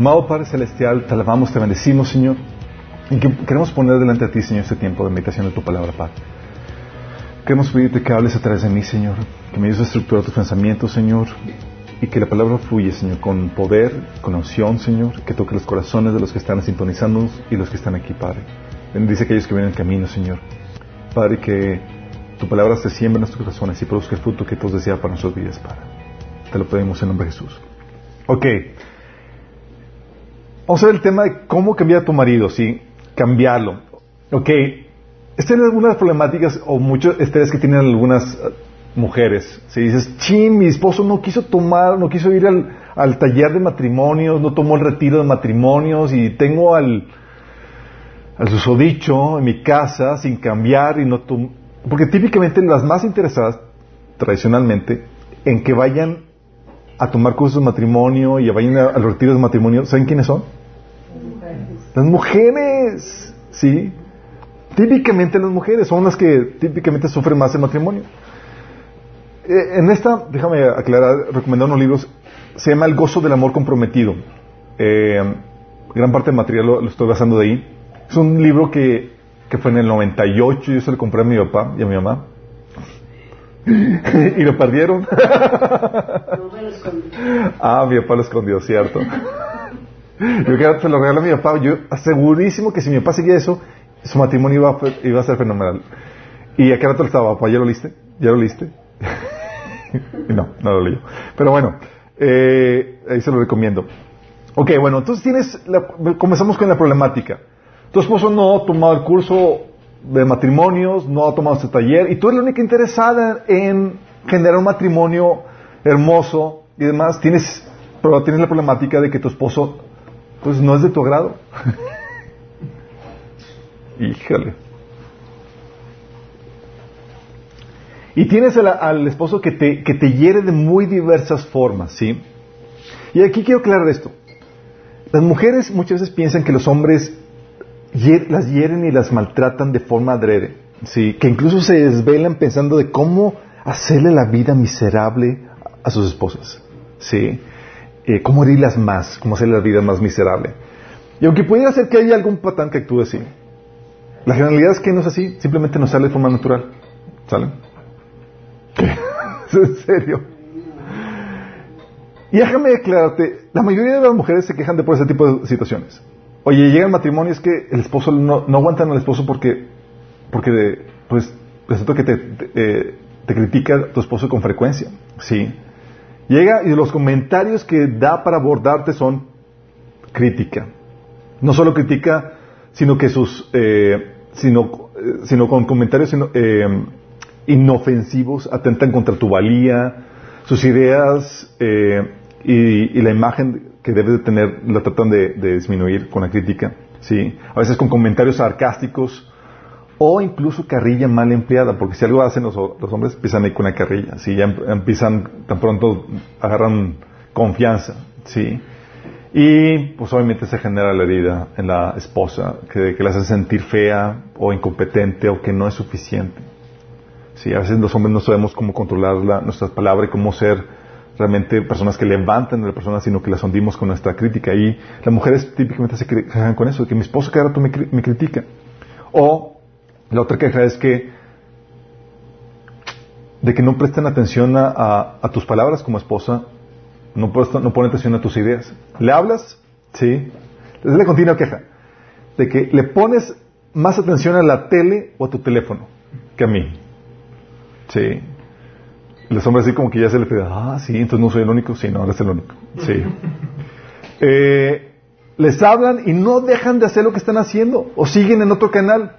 Amado Padre Celestial, te alabamos, te bendecimos, Señor. Y que queremos poner delante de ti, Señor, este tiempo de meditación de tu palabra, Padre. Queremos pedirte que hables a través de mí, Señor, que me ayudes a estructurar tus pensamientos, Señor, y que la palabra fluya, Señor, con poder, con unción, Señor, que toque los corazones de los que están sintonizándonos y los que están aquí, Padre. Bendice a aquellos que vienen en camino, Señor. Padre, que tu palabra se siembre en nuestros corazones y produzca el fruto que tú deseas para nuestras vidas, Padre. Te lo pedimos en nombre de Jesús. Ok. Vamos a ver el tema de cómo cambiar a tu marido, ¿sí? Cambiarlo. Ok. Esta es algunas problemáticas o muchos estrés que tienen algunas uh, mujeres. Si dices, ching, mi esposo no quiso tomar, no quiso ir al, al, taller de matrimonios, no tomó el retiro de matrimonios y tengo al, al susodicho en mi casa sin cambiar y no. Porque típicamente las más interesadas, tradicionalmente, en que vayan a tomar cursos de matrimonio y vayan a, a los retiros de matrimonio, ¿saben quiénes son? Las mujeres, ¿sí? Típicamente las mujeres son las que típicamente sufren más el matrimonio. Eh, en esta, déjame aclarar, recomendar unos libros, se llama El gozo del amor comprometido. Eh, gran parte del material lo, lo, estoy basando de ahí. Es un libro que, que fue en el 98, yo se lo compré a mi papá y a mi mamá. y lo perdieron. ah, mi papá lo escondió, cierto. Yo que se lo regalé a mi papá. Yo segurísimo que si mi papá seguía eso, su matrimonio iba a, iba a ser fenomenal. ¿Y a qué rato estaba, papá? ¿Ya lo liste? ¿Ya lo liste? no, no lo leyó. Pero bueno, eh, ahí se lo recomiendo. Ok, bueno, entonces tienes, la, comenzamos con la problemática. Tu esposo no ha tomado el curso de matrimonios, no ha tomado este taller, y tú eres la única interesada en generar un matrimonio hermoso y demás. Tienes, pero tienes la problemática de que tu esposo pues no es de tu agrado. Híjole. Y tienes al, al esposo que te, que te, hiere de muy diversas formas, ¿sí? Y aquí quiero aclarar esto. Las mujeres muchas veces piensan que los hombres las hieren y las maltratan de forma adrede, ¿sí? Que incluso se desvelan pensando de cómo hacerle la vida miserable a sus esposas, ¿sí? Eh, cómo herirlas más, cómo hacerle la vida más miserable. Y aunque pudiera ser que haya algún patán que actúe así, la generalidad es que no es así, simplemente nos sale de forma natural. ¿Sale? ¿En serio? Y déjame aclararte, la mayoría de las mujeres se quejan de por ese tipo de situaciones. Oye, llega el matrimonio, es que el esposo no, no aguantan al esposo porque, porque pues, resulta que te, te, eh, te critica tu esposo con frecuencia. Sí. Llega y los comentarios que da para abordarte son crítica. No solo crítica, sino que sus, eh, sino, eh, sino con comentarios eh, inofensivos atentan contra tu valía, sus ideas y, y, la imagen que debes de tener la tratan de, de, disminuir con la crítica. ¿sí? A veces con comentarios sarcásticos o incluso carrilla mal empleada, porque si algo hacen los, los hombres empiezan ahí con la carrilla, ¿sí? ya empiezan, tan pronto agarran confianza. ¿sí? Y pues obviamente se genera la herida en la esposa, que, que la hace sentir fea o incompetente o que no es suficiente. Sí, a veces los hombres no sabemos cómo controlar la, nuestras palabras y cómo ser realmente personas que levantan a la persona, sino que las hundimos con nuestra crítica. Y las mujeres típicamente se quejan con eso, de que mi esposo cada rato me, me critica. O la otra queja es que de que no presten atención a tus palabras como esposa, no, prestan, no ponen atención a tus ideas. ¿Le hablas? Sí. Es la continua queja. De que le pones más atención a la tele o a tu teléfono que a mí. Sí. Los hombres así como que ya se les pide, ah, sí, entonces no soy el único. Sí, no, eres el único. Sí. Eh, les hablan y no dejan de hacer lo que están haciendo o siguen en otro canal.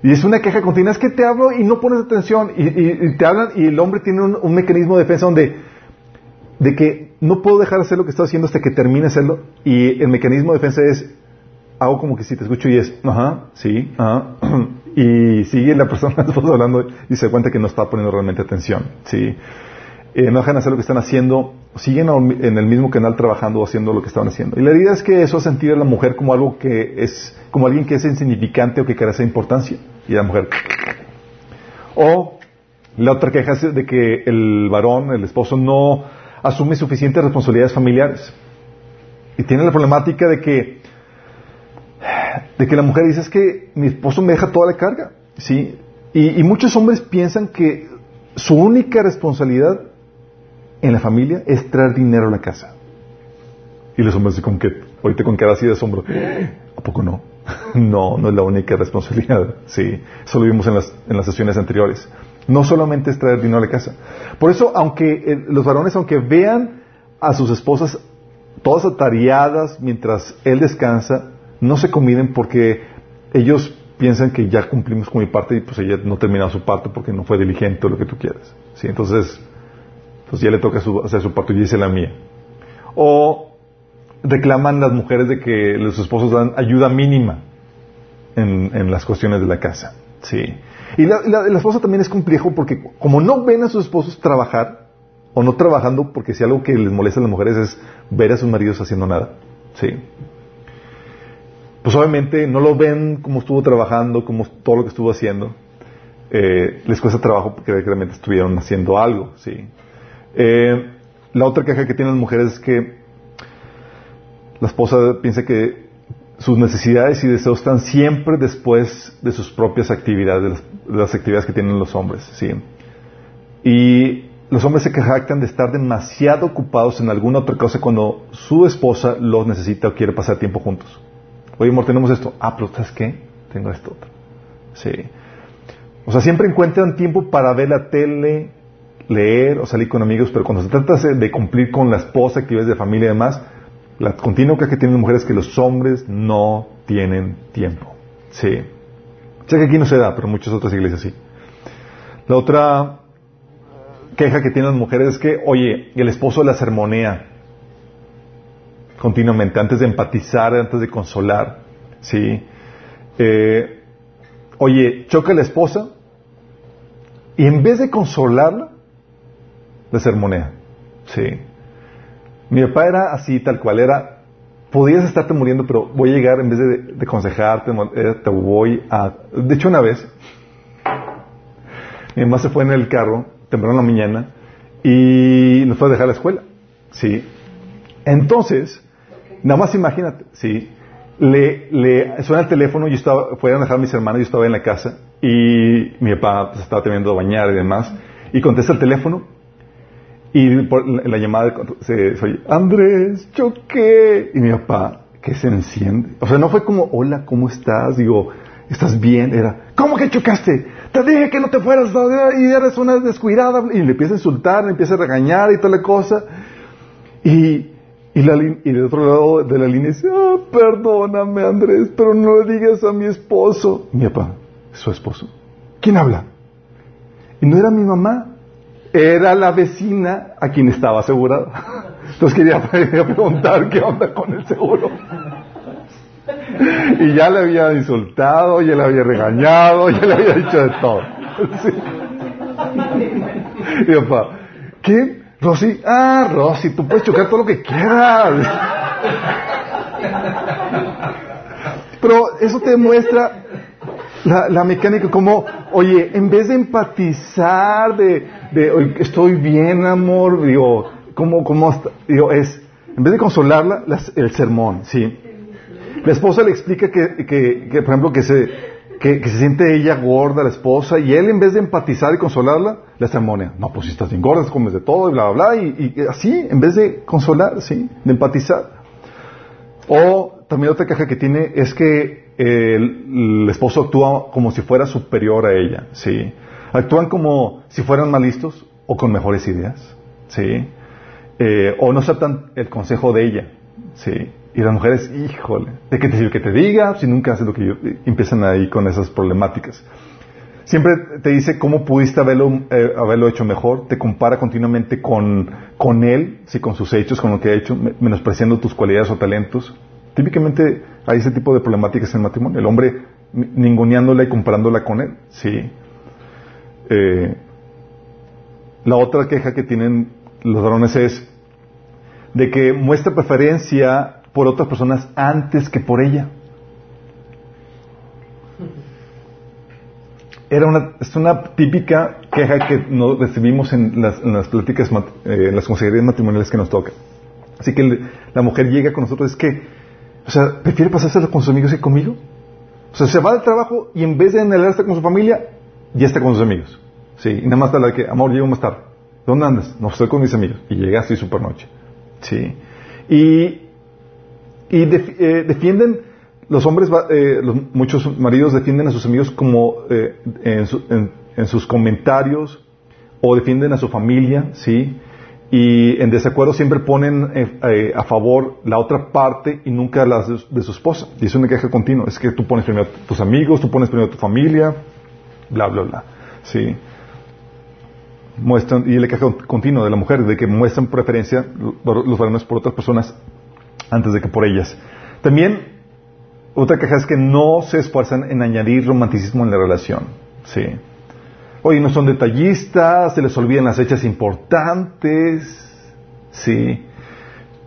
Y es una queja continua, es que te hablo y no pones atención y, y, y te hablan y el hombre tiene un, un, mecanismo de defensa donde de que no puedo dejar de hacer lo que estoy haciendo hasta que termine hacerlo y el mecanismo de defensa es hago como que si te escucho y es ajá, sí, ajá y sigue la persona hablando y se cuenta que no está poniendo realmente atención, sí. Eh, no dejan de hacer lo que están haciendo, siguen en el mismo canal trabajando o haciendo lo que estaban haciendo. Y la idea es que eso hace sentir a la mujer como algo que es, como alguien que es insignificante o que carece de importancia. Y la mujer. O La otra queja es de que el varón, el esposo, no asume suficientes responsabilidades familiares. Y tiene la problemática de que, de que la mujer dice es que mi esposo me deja toda la carga. ¿sí? Y, muchos hombres piensan que su única responsabilidad en la familia es traer dinero a la casa. Y los hombres con que, ahorita con cara así de asombro, ¿a poco no? no, no es la única responsabilidad. Sí, eso lo vimos en las, en las sesiones anteriores. No solamente es traer dinero a la casa. Por eso, aunque eh, los varones, aunque vean a sus esposas todas atareadas mientras él descansa, no se combinen porque ellos piensan que ya cumplimos con mi parte y pues ella no terminado su parte porque no fue diligente o lo que tú quieras. ¿sí? Entonces, pues ya le toca hacer su parte y dice la mía. O reclaman las mujeres de que los esposos dan ayuda mínima en, las cuestiones de la casa. Sí. Y la, esposa también es complejo porque como no ven a sus esposos trabajar, o no trabajando, porque si algo que les molesta a las mujeres es ver a sus maridos haciendo nada. Sí. Pues obviamente no lo ven como estuvo trabajando, como todo lo que estuvo haciendo. Eh, les cuesta trabajo porque realmente estuvieron haciendo algo. Sí. Eh, la otra queja que tienen las mujeres es que la esposa piensa que sus necesidades y deseos están siempre después de sus propias actividades, de las, actividades que tienen los hombres. ¿sí? Y los hombres se jactan de estar demasiado ocupados en alguna otra cosa cuando su esposa los necesita o quiere pasar tiempo juntos. Oye, amor, tenemos esto. Ah, pero ¿sabes qué? Tengo esto otro. Sí. O sea, siempre encuentran tiempo para ver la tele, leer o salir con amigos, pero cuando se trata de cumplir con la esposa, actividades de familia y demás, la continua que tienen las mujeres es que los hombres no tienen tiempo. Sí. Sé que aquí no se da, pero en muchas otras iglesias sí. La otra queja que tienen las mujeres es que, oye, el esposo la sermonea continuamente, antes de empatizar, antes de consolar. Sí. Eh, oye, choca la esposa y en vez de consolarla, la sermonea. Sí. Mi papá era así, tal cual, era, podías estarte muriendo, pero voy a llegar, en vez de, aconsejarte, te voy a... De hecho, una vez, mi mamá se fue en el carro, temprano en la mañana, y nos fue a dejar la escuela. Sí. Entonces, nada más imagínate, sí. Le, le suena el teléfono, yo estaba, fueron a dejar a mis hermanos, yo estaba en la casa, y mi papá pues, estaba teniendo a bañar y demás, y contesta el teléfono, y la llamada se, oye, Andrés, choqué. Y mi papá, que se enciende. O sea, no fue como, hola, ¿cómo estás? Digo, ¿estás bien? Era, ¿cómo que chocaste? Te dije que no te fueras y eres una descuidada. Y le empieza a insultar, le empieza a regañar y toda la cosa. Y, y, la, y del otro lado de la línea dice, ah, perdóname Andrés, pero no le digas a mi esposo. Mi papá, su esposo. ¿Quién habla? Y no era mi mamá, era la vecina a quien estaba asegurada. Entonces quería, preguntar qué onda con el seguro. Y ya le había insultado, ya le había regañado, ya le había dicho de todo. Y papá, ¿qué? Rosy, ah, Rosy, tú puedes chocar todo lo que quieras. Pero eso te demuestra la, mecánica como, oye, en vez de empatizar, de, de estoy bien, amor, digo, ¿cómo, cómo Digo, es, en vez de consolarla, el sermón, ¿sí? La esposa le explica que, que, que por ejemplo, que se, que, se siente ella gorda, la esposa, y él en vez de empatizar y consolarla, la sermonea. No, pues si estás bien gorda, comes de todo, y bla, bla, bla, y, así, en vez de consolar, ¿sí? De empatizar. O también otra caja que tiene es que el, esposo actúa como si fuera superior a ella, ¿sí? Actúan como si fueran más listos o con mejores ideas, ¿sí? Eh, o no aceptan el consejo de ella, ¿sí? Y las mujeres, híjole, ¿de qué te sirve que te diga? Si nunca haces lo que yo... Empiezan ahí con esas problemáticas. Siempre te dice cómo pudiste haberlo, eh, haberlo hecho mejor, te compara continuamente con, con él, ¿sí? con sus hechos, con lo que ha hecho, menospreciando tus cualidades o talentos. Típicamente hay ese tipo de problemáticas en el matrimonio. El hombre ninguneándola y comparándola con él. Sí. Eh, la otra queja que tienen los varones es de que muestra preferencia por otras personas antes que por ella. era una, es una típica queja que no recibimos en las, en las pláticas, eh, en las consejerías matrimoniales que nos toca. Así que la mujer llega con nosotros, es que, o sea, prefiere pasársela con sus amigos que conmigo. O sea, se va del trabajo y en vez de enredarse con su familia, ya está con sus amigos. Sí, y nada más la que, amor, llego más tarde. ¿Dónde andas? No, estoy con mis amigos. Y llega así super noche. Sí. Y, y eh, defienden, los hombres, eh, muchos maridos defienden a sus amigos como eh, en, en, sus comentarios o defienden a su familia, ¿sí? Y en desacuerdo siempre ponen a favor la otra parte y nunca la de, su esposa. Y es una queja continua. Es que tú pones primero a tus amigos, tú pones primero a tu familia, bla, bla, bla. ¿Sí? muestran, y el queja continuo de la mujer, de que muestran preferencia los varones por otras personas antes de que por ellas. También, otra queja es que no se esfuerzan en añadir romanticismo en la relación. Sí. Oye, no son detallistas, se les olvidan las fechas importantes. Sí.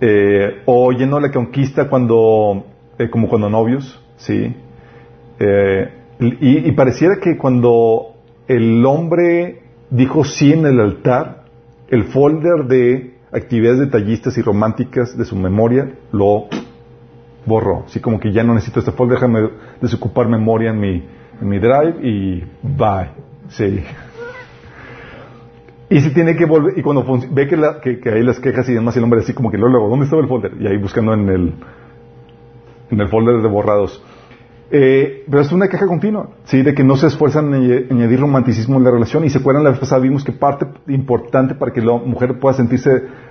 Eh, oye, no la conquista cuando, eh, como cuando novios. Sí. Eh, y, y pareciera que cuando el hombre dijo sí en el altar, el folder de actividades detallistas y románticas de su memoria lo borró. Así como que ya no necesito este folder, déjame desocupar memoria en mi, en mi drive y bye. Sí. Y si tiene que volver, y cuando ve que, la, que, que, hay las quejas y demás, el hombre así como que luego, ¿dónde estaba el folder? Y ahí buscando en el, en el folder de borrados. Eh, pero es una queja continua, ¿sí? De que no se esfuerzan en añadir romanticismo en la relación. Y se acuerdan la vez pasada, vimos que parte importante para que la mujer pueda sentirse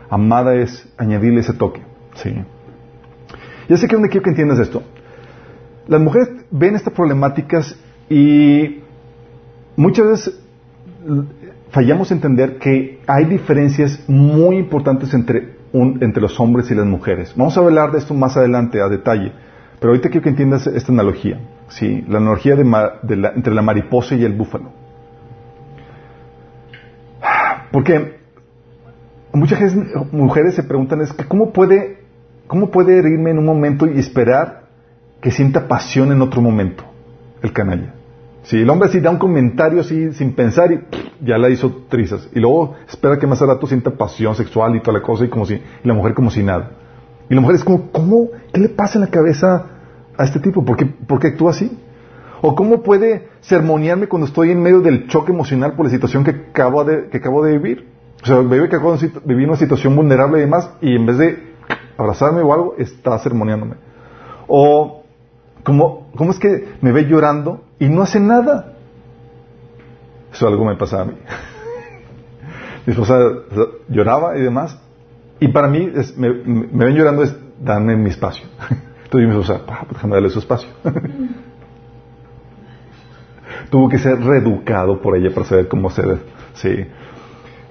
amada es añadirle ese toque, ¿sí? Ya sé que donde quiero que entiendas esto. Las mujeres ven estas problemáticas y muchas veces fallamos en entender que hay diferencias muy importantes entre, entre los hombres y las mujeres. Vamos a hablar de esto más adelante a detalle. Pero ahorita quiero que entiendas esta analogía, ¿sí? La analogía entre la mariposa y el búfalo. Porque muchas mujeres se preguntan es que cómo puede, cómo puede herirme en un momento y esperar que sienta pasión en otro momento, el canalla. Si el hombre así da un comentario así sin pensar y ya la hizo trizas. Y luego espera que más a rato sienta pasión sexual y toda la cosa y como si, y la mujer como si nada. Y la mujer es como, ¿cómo? ¿Qué le pasa en la cabeza a este tipo? ¿Por qué, actúa así? ¿O cómo puede sermonearme cuando estoy en medio del choque emocional por la situación que acabo de, que acabo de vivir? O sea, bebé que acabo de vivir una situación vulnerable y demás, y en vez de abrazarme o algo, está sermoneándome. O, ¿cómo, ¿cómo es que me ve llorando y no hace nada? Eso algo me pasa a mí. Mi esposa lloraba y demás, y para mí, me, ven llorando es darme mi espacio. Entonces yo me dice, ah, pues déjame darle su espacio. Tuvo que ser reeducado por ella para saber cómo ser. Sí.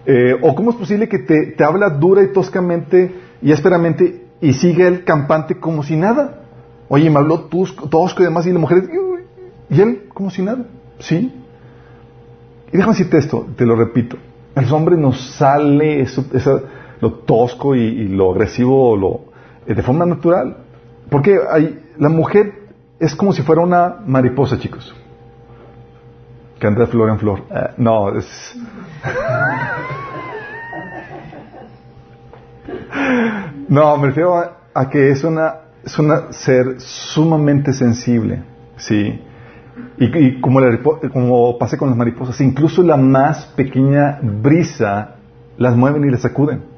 Eh, o cómo es posible que te, te habla dura y toscamente y ásperamente y sigue el campante como si nada. Oye, me habló tosco y demás y la mujer, y él como si nada. ¿Sí? Y déjame decirte esto, te lo repito. El hombre nos sale eso, esa, lo tosco y, lo agresivo lo, eh, de forma natural. Porque hay, la mujer es como si fuera una mariposa, chicos. Que anda de flor en flor. Eh, no, es... no, me refiero a, que es una, es una ser sumamente sensible, ¿sí? Y, como, como pasa con las mariposas, incluso la más pequeña brisa las mueven y las sacuden.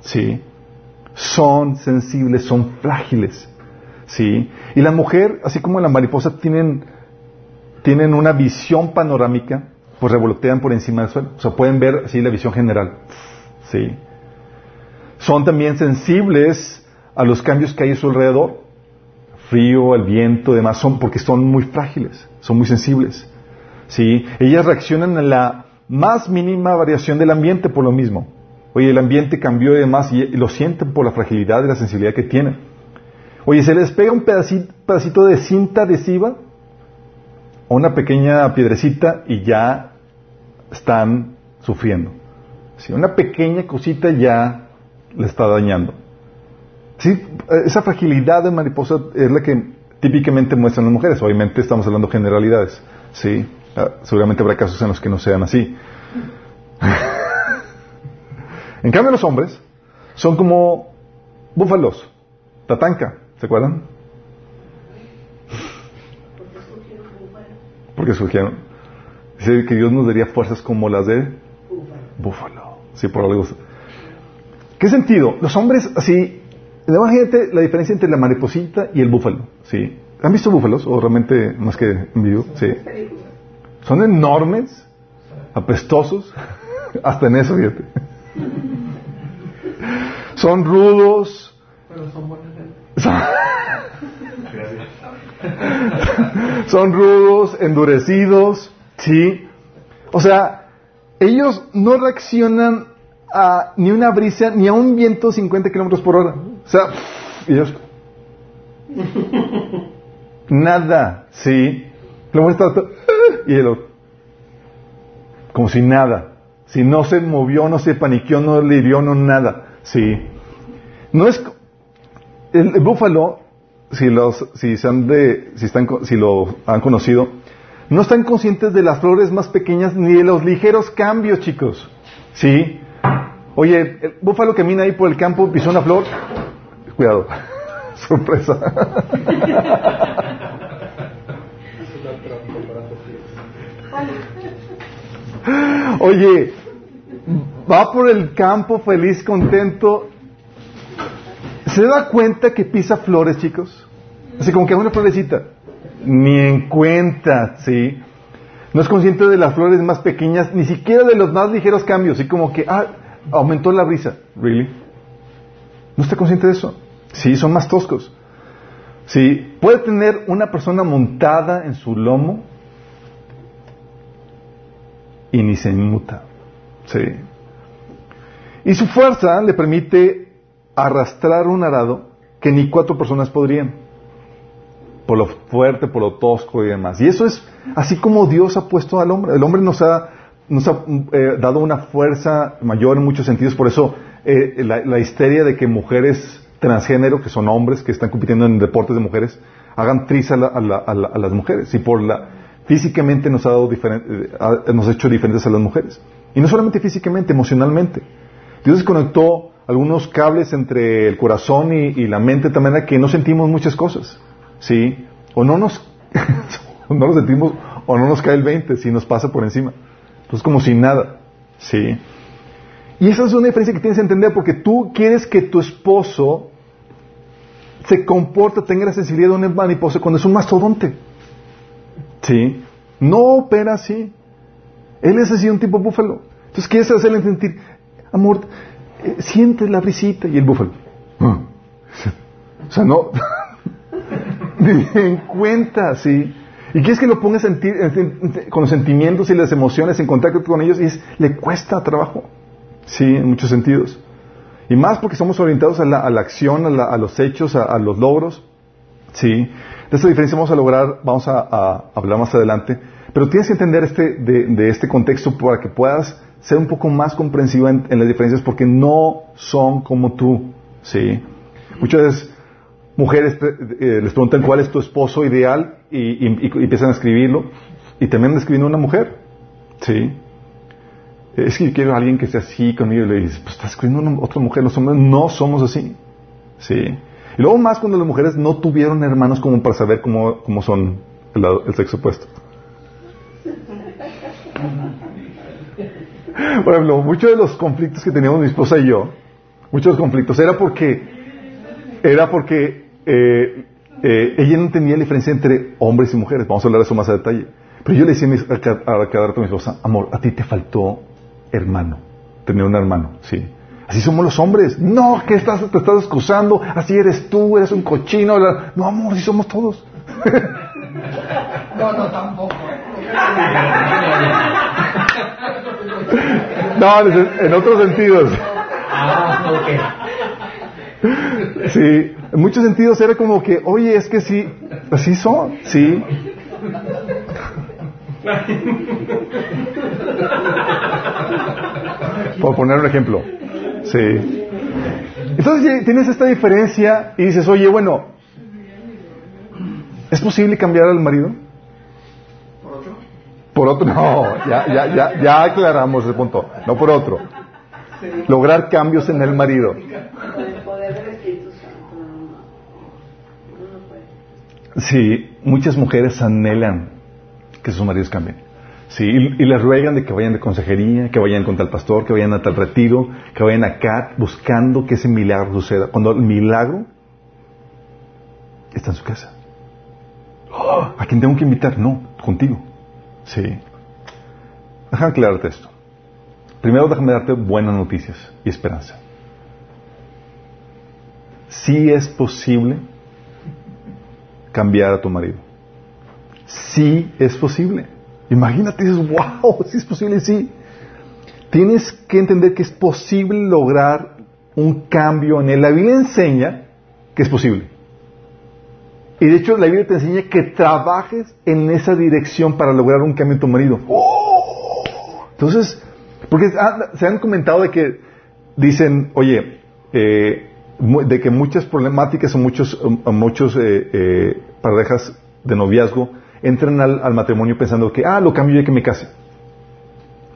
¿Sí? Son sensibles, son frágiles, ¿sí? Y la mujer, así como la mariposa, tienen, tienen una visión panorámica, pues revolotean por encima del suelo. O sea, pueden ver así la visión general, ¿sí? Son también sensibles a los cambios que hay a su alrededor. Frío, el viento, demás, son porque son muy frágiles, son muy sensibles. ¿sí? Ellas reaccionan a la más mínima variación del ambiente por lo mismo. Oye, el ambiente cambió y demás y, lo sienten por la fragilidad y la sensibilidad que tienen. Oye, se les pega un pedacito, de cinta adhesiva o una pequeña piedrecita y ya están sufriendo. Si una pequeña cosita ya le está dañando. Sí, esa fragilidad de mariposa es la que típicamente muestran las mujeres. Obviamente estamos hablando de generalidades. Sí, Ah, seguramente habrá casos en los que no sean así. en cambio, los hombres son como búfalos, tatanca, ¿se acuerdan? Porque surgieron. Dice que Dios nos daría fuerzas como las de búfalo. Sí, por algo. ¿Qué sentido? Los hombres, así, imagínate la diferencia entre la mariposita y el búfalo. ¿sí? ¿Han visto búfalos? ¿O realmente más que en vivo? Sí. Son enormes, apestosos, hasta en eso, fíjate. Son rudos. Pero son buenos. son rudos, endurecidos, ¿sí? O sea, ellos no reaccionan a ni una brisa, ni a un viento 50 kilómetros por hora. O sea, ellos. nada, ¿sí? Lo muestra y el otro. Como si nada. Si no se movió, no se paniqueó, no le hirió, no nada. Sí. No es. El, búfalo si los, si se de, si están, si lo han conocido, no están conscientes de las flores más pequeñas ni de los ligeros cambios, chicos. ¿Sí? Oye, el búfalo camina ahí por el campo, pisó una flor. Cuidado. Sorpresa. Oye, va por el campo feliz, contento, ¿Se da cuenta que pisa flores, chicos? Así como que una florecita. Ni en cuenta, ¿sí? No es consciente de las flores más pequeñas, ni siquiera de los más ligeros cambios. Así como que, ah, aumentó la risa. ¿Really? ¿No está consciente de eso? Sí, son más toscos. Sí, puede tener una persona montada en su lomo y ni se inmuta. Sí. Y su fuerza le permite arrastrar un arado que ni cuatro personas podrían. Por lo fuerte, por lo tosco y demás. Y eso es así como Dios ha puesto al hombre. El hombre nos ha, nos ha eh, dado una fuerza mayor en muchos sentidos. Por eso eh, la, histeria de que mujeres transgénero, que son hombres que están compitiendo en deportes de mujeres, hagan tris a, las mujeres. Y por la físicamente nos ha dado eh, nos ha hecho diferentes a las mujeres. Y no solamente físicamente, emocionalmente. Dios desconectó algunos cables entre el corazón y, la mente también manera que no sentimos muchas cosas, ¿sí? O no nos, no lo sentimos, o no nos cae el 20, si nos pasa por encima. Entonces como sin nada, ¿sí? Y esa es una diferencia que tienes que entender porque tú quieres que tu esposo se comporte, tenga la sensibilidad de un mariposa cuando es un mastodonte. ¿Sí? No opera así. Él es así un tipo búfalo. Entonces quieres hacerle sentir, amor, eh, siente la risita y el búfalo. Ah. O sea, no. En cuenta, sí. Y quieres que lo pongas con los sentimientos y las emociones en contacto con ellos y es, le cuesta trabajo. Sí, en muchos sentidos. Y más porque somos orientados a la, acción, a, los hechos, a, los logros. Sí. De esta diferencia vamos a lograr, vamos a, hablar más adelante. Pero tienes que entender este, de este contexto para que puedas ser un poco más comprensivo en, las diferencias porque no son como tú, ¿sí? Muchas veces mujeres eh, les preguntan cuál es tu esposo ideal y, empiezan a escribirlo y también escribiendo una mujer, ¿sí? Es que quiero a alguien que sea así conmigo y le dices, pues estás escribiendo una, otra mujer, los hombres no somos así, ¿sí? Y luego más cuando las mujeres no tuvieron hermanos como para saber cómo, cómo son el, el sexo opuesto. Por ejemplo, muchos de los conflictos que teníamos mi esposa y yo, muchos conflictos, era porque, era porque eh, eh, ella no entendía la diferencia entre hombres y mujeres. Vamos a hablar de eso más a detalle. Pero yo le decía a cada rato a mi esposa, amor, a ti te faltó hermano, tener un hermano, sí. Así somos los hombres. No, que estás, te estás excusando, así eres tú, eres un cochino. No, amor, así somos todos. no, no, tampoco. No, en otros sentidos. Ah, Sí, en muchos sentidos era como que, oye, es que sí, así son, sí. Por poner un ejemplo. Sí. Entonces tienes esta diferencia y dices, oye, bueno, ¿es posible cambiar al marido? Por otro, no, ya, ya, ya, ya aclaramos ese punto. No por otro. Lograr cambios en el marido. Sí, muchas mujeres anhelan que sus maridos cambien. Sí, y, les ruegan de que vayan de consejería, que vayan con tal pastor, que vayan a tal retiro, que vayan acá buscando que ese milagro suceda. Cuando el milagro está en su casa. ¿A quién tengo que invitar? No, contigo. Sí. Déjame aclararte esto. Primero déjame darte buenas noticias y esperanza. Sí es posible cambiar a tu marido. Sí es posible. Imagínate, dices, wow, sí es posible, sí. Tienes que entender que es posible lograr un cambio en él. La Biblia enseña que es posible. Y de hecho la Biblia te enseña que trabajes en esa dirección para lograr un cambio en tu marido. Entonces, porque se han comentado de que dicen, oye, eh, de que muchas problemáticas o muchos, muchos eh, eh, parejas de noviazgo entran al, matrimonio pensando que, ah, lo cambio ya que me case.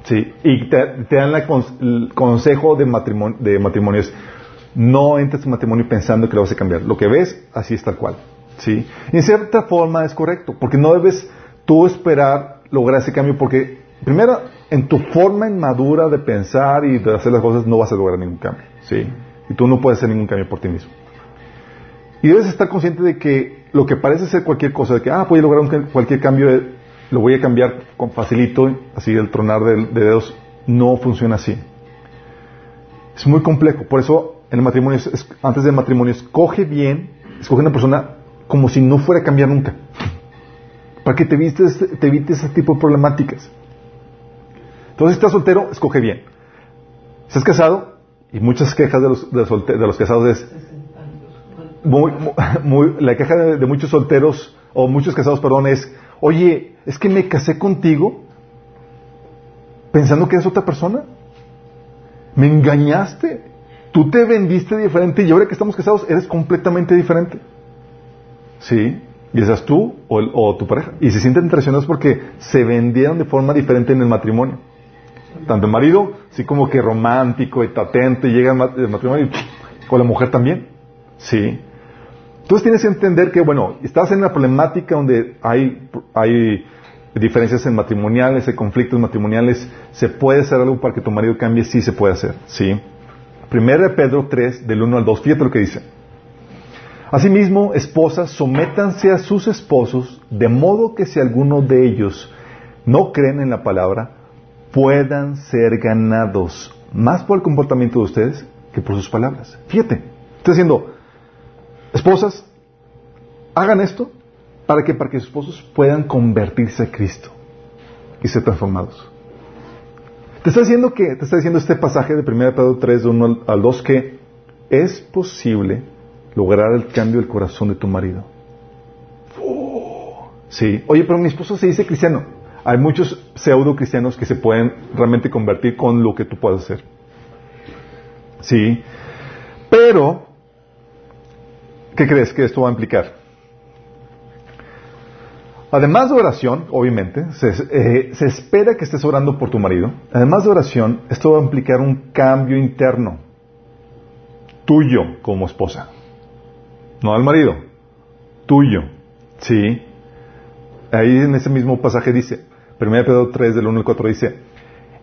Sí, y te, dan el consejo de, matrimonio, de matrimonios. No entres en matrimonio pensando que lo vas a cambiar. Lo que ves, así es tal cual. ¿Sí? Y en cierta forma es correcto, porque no debes tú esperar lograr ese cambio, porque primero, en tu forma inmadura de pensar y de hacer las cosas no vas a lograr ningún cambio. ¿Sí? Y tú no puedes hacer ningún cambio por ti mismo. Y debes estar consciente de que lo que parece ser cualquier cosa, de que, ah, voy a lograr cualquier cambio, lo voy a cambiar con facilito, así el tronar de, dedos, no funciona así. Es muy complejo. Por eso, en el matrimonio, antes del matrimonio, escoge bien, escoge una persona como si no fuera a cambiar nunca. Para que te, evites, te evites ese tipo de problemáticas. Entonces, si estás soltero, escoge bien. Si estás casado, y muchas quejas de los, de los, casados es, muy, la queja de, muchos solteros, o muchos casados, perdón, es, oye, es que me casé contigo pensando que eres otra persona. Me engañaste. Tú te vendiste diferente y ahora que estamos casados eres completamente diferente. ¿Sí? Y esas tú o, tu pareja. Y se sienten traicionados porque se vendieron de forma diferente en el matrimonio. Tanto el marido, así como que romántico y tatente, llega el matrimonio y con la mujer también. ¿Sí? Entonces tienes que entender que, bueno, estás en una problemática donde hay, hay diferencias en matrimoniales, hay conflictos matrimoniales, ¿se puede hacer algo para que tu marido cambie? Sí se puede hacer, ¿sí? Primero de Pedro 3, del 1 al 2, fíjate lo que dice. Asimismo, esposas, sométanse a sus esposos, de modo que si alguno de ellos no creen en la palabra, puedan ser ganados más por el comportamiento de ustedes que por sus palabras. Fíjate, estoy diciendo, esposas, hagan esto para que, para que sus esposos puedan convertirse a Cristo y ser transformados. Te está diciendo que, te está diciendo este pasaje de 1 Pedro 3, de 1 al 2, que es posible lograr el cambio del corazón de tu marido. sí. Oye, pero mi esposo se dice cristiano. Hay muchos pseudo cristianos que se pueden realmente convertir con lo que tú puedas hacer. Sí. Pero, ¿qué crees que esto va a implicar? Además de oración, obviamente, se, eh, se, espera que estés orando por tu marido. Además de oración, esto va a implicar un cambio interno tuyo como esposa no al marido, tuyo. ¿Sí? Ahí en ese mismo pasaje dice, 1 Pedro 3 del 1 al 4 dice,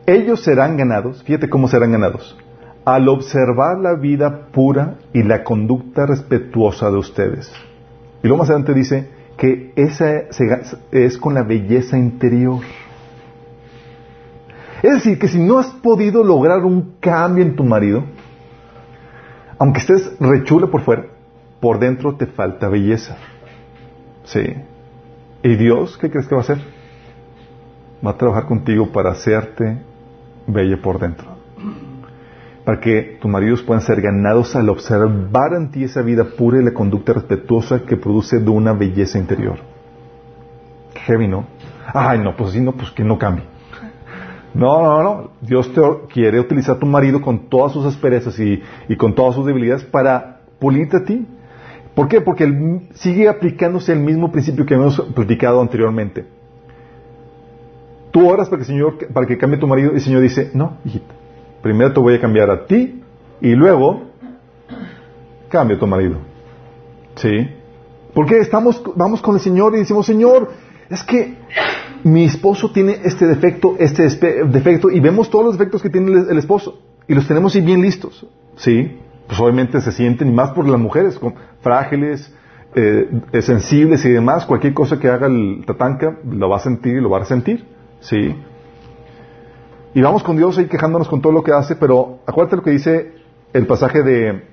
ellos serán ganados, fíjate cómo serán ganados, al observar la vida pura y la conducta respetuosa de ustedes. Y luego más adelante dice que esa es con la belleza interior. Es decir, que si no has podido lograr un cambio en tu marido, aunque estés rechule por fuera, por dentro te falta belleza. Sí. ¿Y Dios qué crees que va a hacer? Va a trabajar contigo para hacerte bella por dentro. Para que tus maridos puedan ser ganados al observar en ti esa vida pura y la conducta respetuosa que produce de una belleza interior. Heavy, ¿no? Ay, no, pues así no, pues que no cambie. No, no, no. Dios te quiere utilizar a tu marido con todas sus asperezas y, y con todas sus debilidades para pulirte a ti, ¿Por qué? Porque sigue aplicándose el mismo principio que hemos platicado anteriormente. tú oras para que, el Señor, para que cambie tu marido y el Señor dice, no, hijita, primero te voy a cambiar a ti y luego cambio a tu marido. ¿Sí? Porque estamos, vamos con el Señor y decimos, Señor, es que mi esposo tiene este defecto, este defecto, y vemos todos los defectos que tiene el, esposo, y los tenemos ahí bien listos. ¿Sí? Pues obviamente se sienten, y más por las mujeres, frágiles, eh, sensibles y demás, cualquier cosa que haga el tatanca lo va a sentir y lo va a resentir. ¿Sí? Y vamos con Dios ahí quejándonos con todo lo que hace, pero acuérdate lo que dice el pasaje de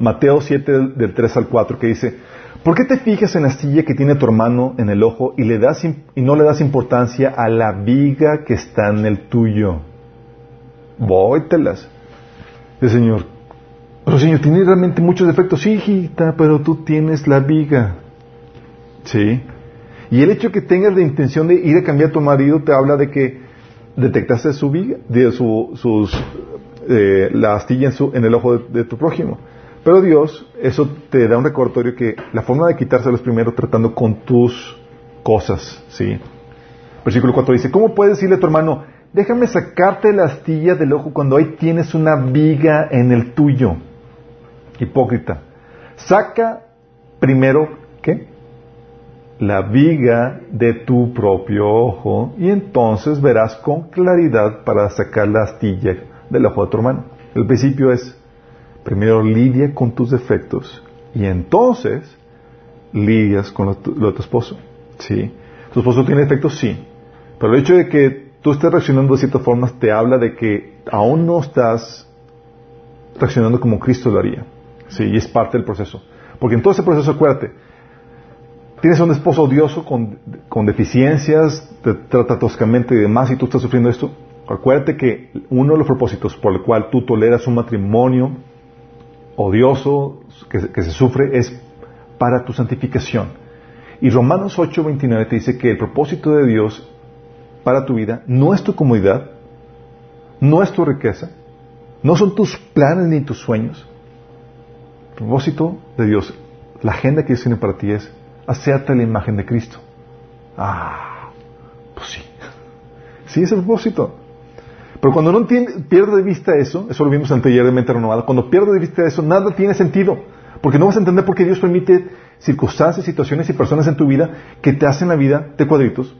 Mateo 7 del 3 al 4, que dice, ¿por qué te fijas en la astilla que tiene tu hermano en el ojo y, le das y no le das importancia a la viga que está en el tuyo? Vóytelas. El Señor, pero Señor, tiene realmente muchos defectos. Hijita, pero tú tienes la viga. Sí. Y el hecho que tengas la intención de ir a cambiar a tu marido te habla de que detectaste su viga, de su, sus, eh, la astilla en, su, en el ojo de, tu prójimo. Pero Dios, eso te da un recordatorio que la forma de quitárselos primero tratando con tus cosas, ¿sí? Versículo 4 dice, ¿cómo puedes decirle a tu hermano, déjame sacarte la astilla del ojo cuando ahí tienes una viga en el tuyo? Hipócrita. Saca primero, ¿qué? La viga de tu propio ojo y entonces verás con claridad para sacar la astilla del ojo de tu hermano. El principio es, primero lidia con tus defectos y entonces lidias con lo, de tu esposo. ¿Sí? ¿Tu esposo tiene defectos? Sí. Pero el hecho de que tú estés reaccionando de ciertas formas te habla de que aún no estás reaccionando como Cristo lo haría. Sí, y es parte del proceso. Porque en todo ese proceso, acuérdate, tienes un esposo odioso con, con deficiencias, te trata toscamente y demás, y tú estás sufriendo esto, acuérdate que uno de los propósitos por el cual tú toleras un matrimonio odioso que, que se sufre es para tu santificación. Y Romanos 8:29 te dice que el propósito de Dios para tu vida no es tu comodidad, no es tu riqueza, no son tus planes ni tus sueños. El propósito de Dios, la agenda que Dios tiene para ti es hacerte la imagen de Cristo. Ah, pues sí. Sí, es el propósito. Pero cuando no pierde de vista eso, eso lo vimos anteriormente renovado, cuando pierde de vista eso, nada tiene sentido. Porque no vas a entender por qué Dios permite circunstancias, situaciones y personas en tu vida que te hacen la vida de cuadritos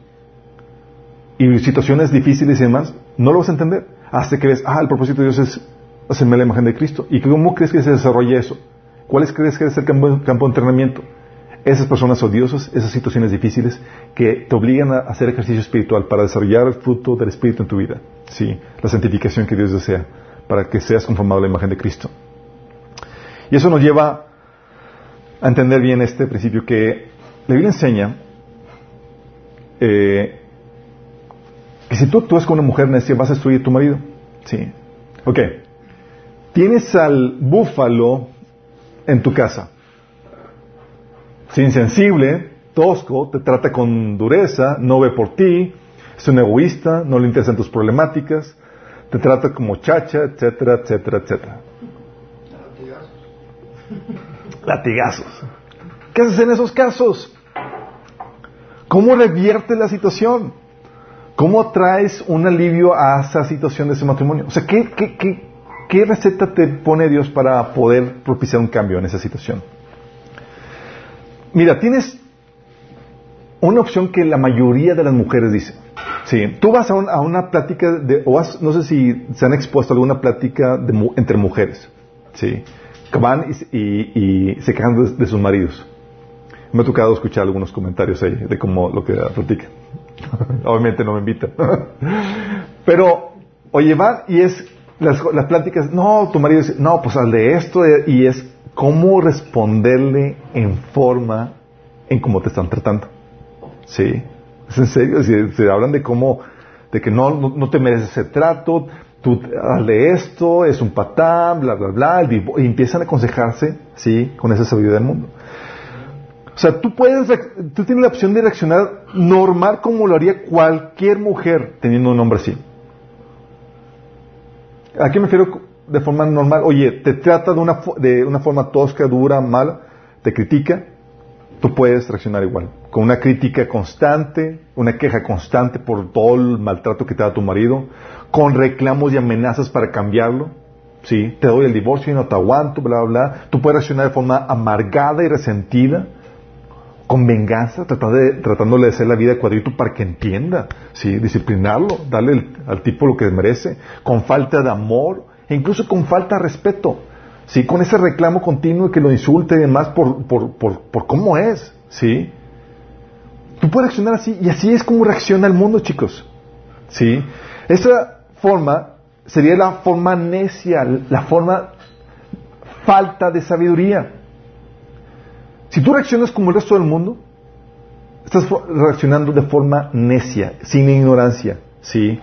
y situaciones difíciles y demás. No lo vas a entender hasta que ves, ah, el propósito de Dios es hacerme la imagen de Cristo. ¿Y cómo crees que se desarrolla eso? ¿Cuáles crees que es el campo de entrenamiento? Esas personas odiosas, esas situaciones difíciles que te obligan a hacer ejercicio espiritual para desarrollar el fruto del Espíritu en tu vida. Sí, la santificación que Dios desea para que seas conformado a la imagen de Cristo. Y eso nos lleva a entender bien este principio que la Biblia enseña eh, que si tú actúas con una mujer necia vas a destruir a tu marido. Sí. Ok. Tienes al búfalo en tu casa es insensible, tosco, te trata con dureza, no ve por ti, es un egoísta, no le interesan tus problemáticas, te trata como chacha, etcétera, etcétera, etcétera. Latigazos. Latigazos. ¿Qué haces en esos casos? ¿Cómo revierte la situación? ¿Cómo traes un alivio a esa situación de ese matrimonio? O sea, ¿qué, qué, qué, qué receta te pone Dios para poder propiciar un cambio en esa situación? Mira, tienes una opción que la mayoría de las mujeres dicen. Sí, tú vas a, una plática de, o no sé si se han expuesto a alguna plática entre mujeres, sí, van y, se quejan de, sus maridos. Me ha tocado escuchar algunos comentarios ahí de cómo lo que platican. Obviamente no me invitan. Pero, oye, van y es las, las pláticas, no, tu marido dice, no, pues al de esto, y es cómo responderle en forma en cómo te están tratando. ¿Sí? Es en serio, se, hablan de cómo, de que no, no, te mereces ese trato, tú hazle esto, es un patán, bla, bla, bla, y empiezan a aconsejarse, ¿sí? Con esa sabiduría del mundo. O sea, tú puedes, tú tienes la opción de reaccionar normal como lo haría cualquier mujer teniendo un hombre así. ¿A qué me refiero de forma normal, oye, te trata de una, de una forma tosca, dura, mala, te critica, tú puedes reaccionar igual, con una crítica constante, una queja constante por todo el maltrato que te da tu marido, con reclamos y amenazas para cambiarlo, ¿sí? Te doy el divorcio y no te aguanto, bla, bla, bla. Tú puedes reaccionar de forma amargada y resentida, con venganza, de, tratándole de hacer la vida de cuadrito para que entienda, ¿sí? Disciplinarlo, darle al tipo lo que merece, con falta de amor, e incluso con falta de respeto. ¿sí? Con ese reclamo continuo que lo insulte y demás por, por, por, por cómo es, ¿sí? Tú puedes reaccionar así, y así es como reacciona el mundo, chicos, ¿sí? Esa forma sería la forma necia, la forma falta de sabiduría. Si tú reaccionas como el resto del mundo, estás reaccionando de forma necia, sin ignorancia, ¿sí?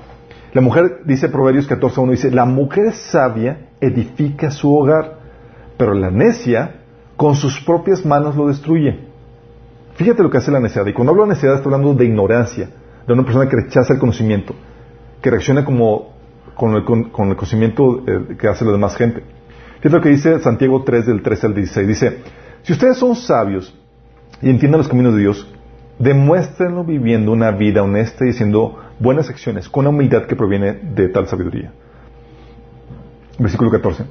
La mujer, dice Proverbios 14.1, dice, la mujer sabia edifica su hogar, pero la necia con sus propias manos lo destruye. Fíjate lo que hace la necedad. Y cuando hablo de necedad estoy hablando de ignorancia, de una persona que rechaza el conocimiento, que reacciona como con el, conocimiento eh, que hace la demás gente. Fíjate lo que dice Santiago 3 del 13 al 16. Dice, si ustedes son sabios y entienden los caminos de Dios, demuéstrenlo viviendo una vida honesta y haciendo buenas acciones con la humildad que proviene de tal sabiduría. Versículo 14.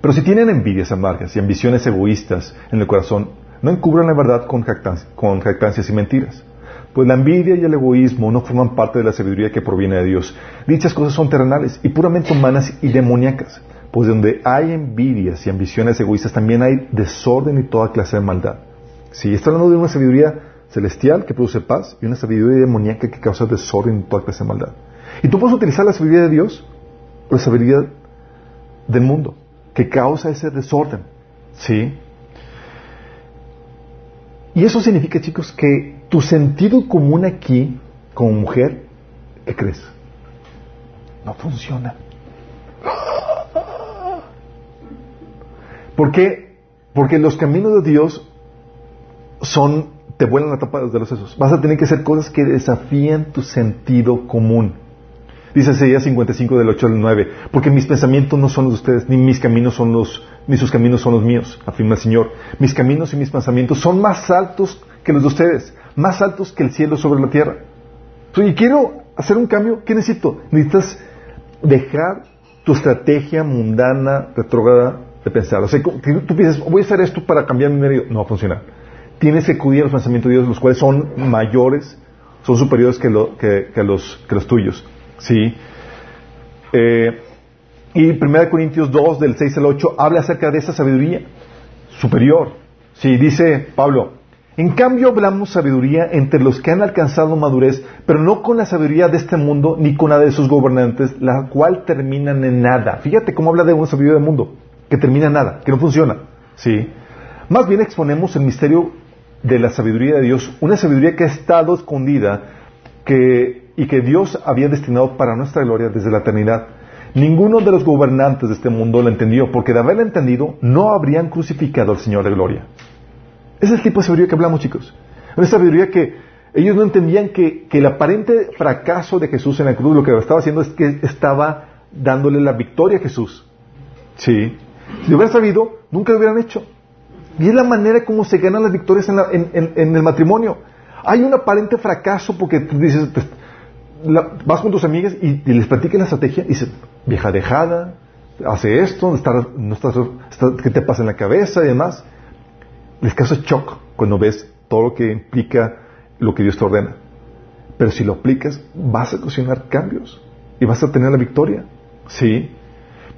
Pero si tienen envidias amargas y ambiciones egoístas en el corazón, no encubran la verdad con, jactancias y mentiras. Pues la envidia y el egoísmo no forman parte de la sabiduría que proviene de Dios. Dichas cosas son terrenales y puramente humanas y demoníacas. Pues donde hay envidias y ambiciones egoístas también hay desorden y toda clase de maldad. Si está hablando de una sabiduría celestial que produce paz y una sabiduría demoníaca que causa desorden y toda clase de maldad. Y tú puedes utilizar la sabiduría de Dios o la sabiduría del mundo que causa ese desorden. ¿Sí? Y eso significa, chicos, que tu sentido común aquí, como mujer, ¿qué crees? No funciona. ¿Por qué? Porque los caminos de Dios son, te vuelan la tapa de los sesos. Vas a tener que hacer cosas que desafíen tu sentido común. Dice Isaías 55 del 8 al 9, porque mis pensamientos no son los de ustedes, ni mis caminos son los, ni sus caminos son los míos, afirma el Señor. Mis caminos y mis pensamientos son más altos que los de ustedes, más altos que el cielo sobre la tierra. y quiero hacer un cambio, ¿qué necesito? Necesitas dejar tu estrategia mundana, retrógrada de pensar. O sea, tú piensas, voy a hacer esto para cambiar mi medio. No va a funcionar. Tienes que acudir a los pensamientos de Dios, los cuales son mayores, son superiores que, los tuyos. ¿Sí? Eh, y 1 Corintios 2, del 6 al 8, habla acerca de esa sabiduría superior. Sí, dice Pablo, en cambio hablamos sabiduría entre los que han alcanzado madurez, pero no con la sabiduría de este mundo ni con la de sus gobernantes, la cual terminan en nada. Fíjate cómo habla de una sabiduría del mundo, que termina en nada, que no funciona. ¿Sí? Más bien exponemos el misterio de la sabiduría de Dios, una sabiduría que ha estado escondida que, y que Dios había destinado para nuestra gloria desde la eternidad. Ninguno de los gobernantes de este mundo lo entendió, porque de haberlo entendido no habrían crucificado al Señor de gloria. Ese es el tipo de sabiduría que hablamos, chicos. Una sabiduría que ellos no entendían que, que, el aparente fracaso de Jesús en la cruz lo que estaba haciendo es que estaba dándole la victoria a Jesús. Sí. Si lo hubieran sabido, nunca lo hubieran hecho. Y es la manera como se ganan las victorias en, el matrimonio. Hay un aparente fracaso porque dices, vas con tus amigas y, les platicas la estrategia y dices, vieja dejada, hace esto, no estás, ¿qué te pasa en la cabeza y demás? Les causa shock cuando ves todo lo que implica lo que Dios te ordena. Pero si lo aplicas, vas a ocasionar cambios y vas a tener la victoria. ¿Sí?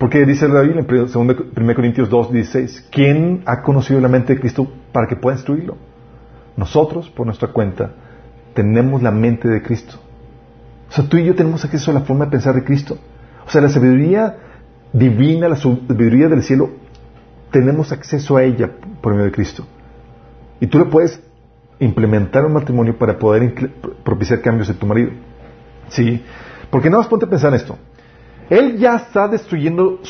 Porque dice la Biblia en 1 Corintios 2, 16, ¿quién ha conocido la mente de Cristo para que pueda instruirlo? Nosotros, por nuestra cuenta, tenemos la mente de Cristo. O sea, tú y yo tenemos acceso a la forma de pensar de Cristo. O sea, la sabiduría divina, la sabiduría del cielo, tenemos acceso a ella por medio de Cristo. Y tú le puedes implementar un matrimonio para poder propiciar cambios en tu marido. ¿Sí? Porque nada más ponte a pensar en esto. Él ya está destruyendo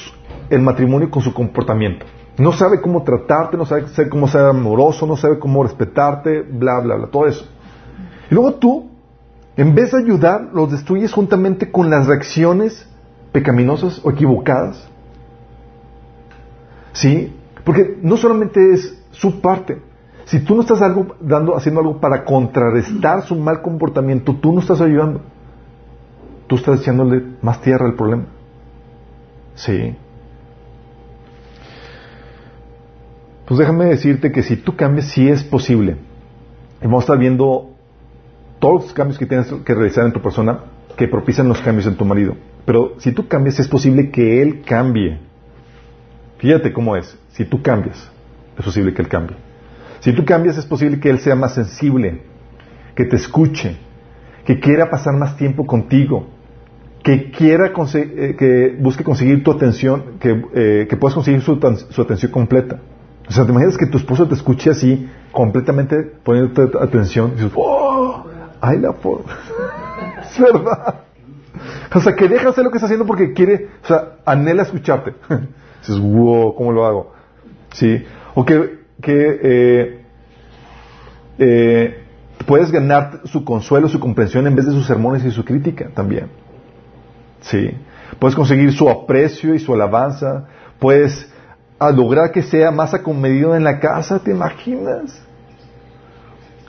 el matrimonio con su comportamiento. No sabe cómo tratarte, no sabe cómo ser amoroso, no sabe cómo respetarte, bla, bla, bla, todo eso. Y luego tú, en vez de ayudar, los destruyes juntamente con las reacciones pecaminosas o equivocadas. ¿Sí? Porque no solamente es su parte, Si tú no estás algo, dando, haciendo algo para contrarrestar su mal comportamiento, tú no estás ayudando. Tú estás echándole más tierra al problema. Sí. Pues déjame decirte que si tú cambias, sí es posible. Y vamos a estar viendo todos los cambios que tienes que realizar en tu persona que propician los cambios en tu marido. Pero si tú cambias, es posible que él cambie. Fíjate cómo es. Si tú cambias, es posible que él cambie. Si tú cambias, es posible que él sea más sensible, que te escuche, que quiera pasar más tiempo contigo, que quiera eh, que busque conseguir tu atención, que, eh, que puedas conseguir su, su atención completa. O sea, te imaginas que tu esposo te escuche así, completamente poniéndote atención, y dices, ¡oh! ¡Ay, la por... es verdad. O sea, que deja hacer lo que está haciendo porque quiere, o sea, anhela escucharte. dices, wow, ¿cómo lo hago? ¿Sí? O que, que eh, eh, puedes ganar su consuelo, su comprensión en vez de sus sermones y su crítica también. ¿Sí? Puedes conseguir su aprecio y su alabanza. Puedes a lograr que sea más acomedido en la casa, ¿te imaginas?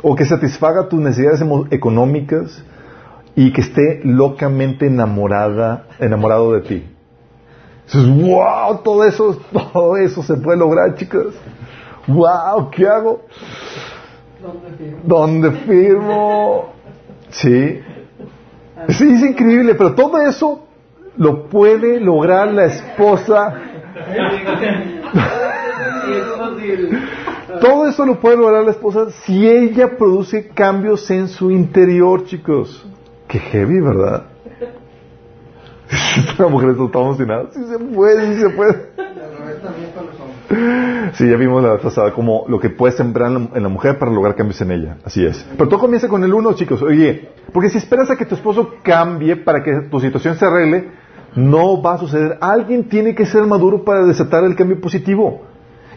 O que satisfaga tus necesidades económicas y que esté locamente enamorada, enamorado de ti. Dices, wow, todo eso, todo eso se puede lograr, chicos. Wow, ¿qué hago? ¿Dónde firmo? ¿Dónde firmo? Sí. Sí, es increíble, pero todo eso lo puede lograr la esposa todo eso lo puede lograr la esposa si ella produce cambios en su interior, chicos. Qué heavy, ¿verdad? Esta mujer está emocionada. Sí se puede, sí se puede. Sí, ya vimos la pasada como lo que puede sembrar en la, mujer para lograr cambios en ella. Así es. Pero todo comienza con el uno, chicos. Oye, porque si esperas a que tu esposo cambie para que tu situación se arregle, no va a suceder. Alguien tiene que ser maduro para desatar el cambio positivo.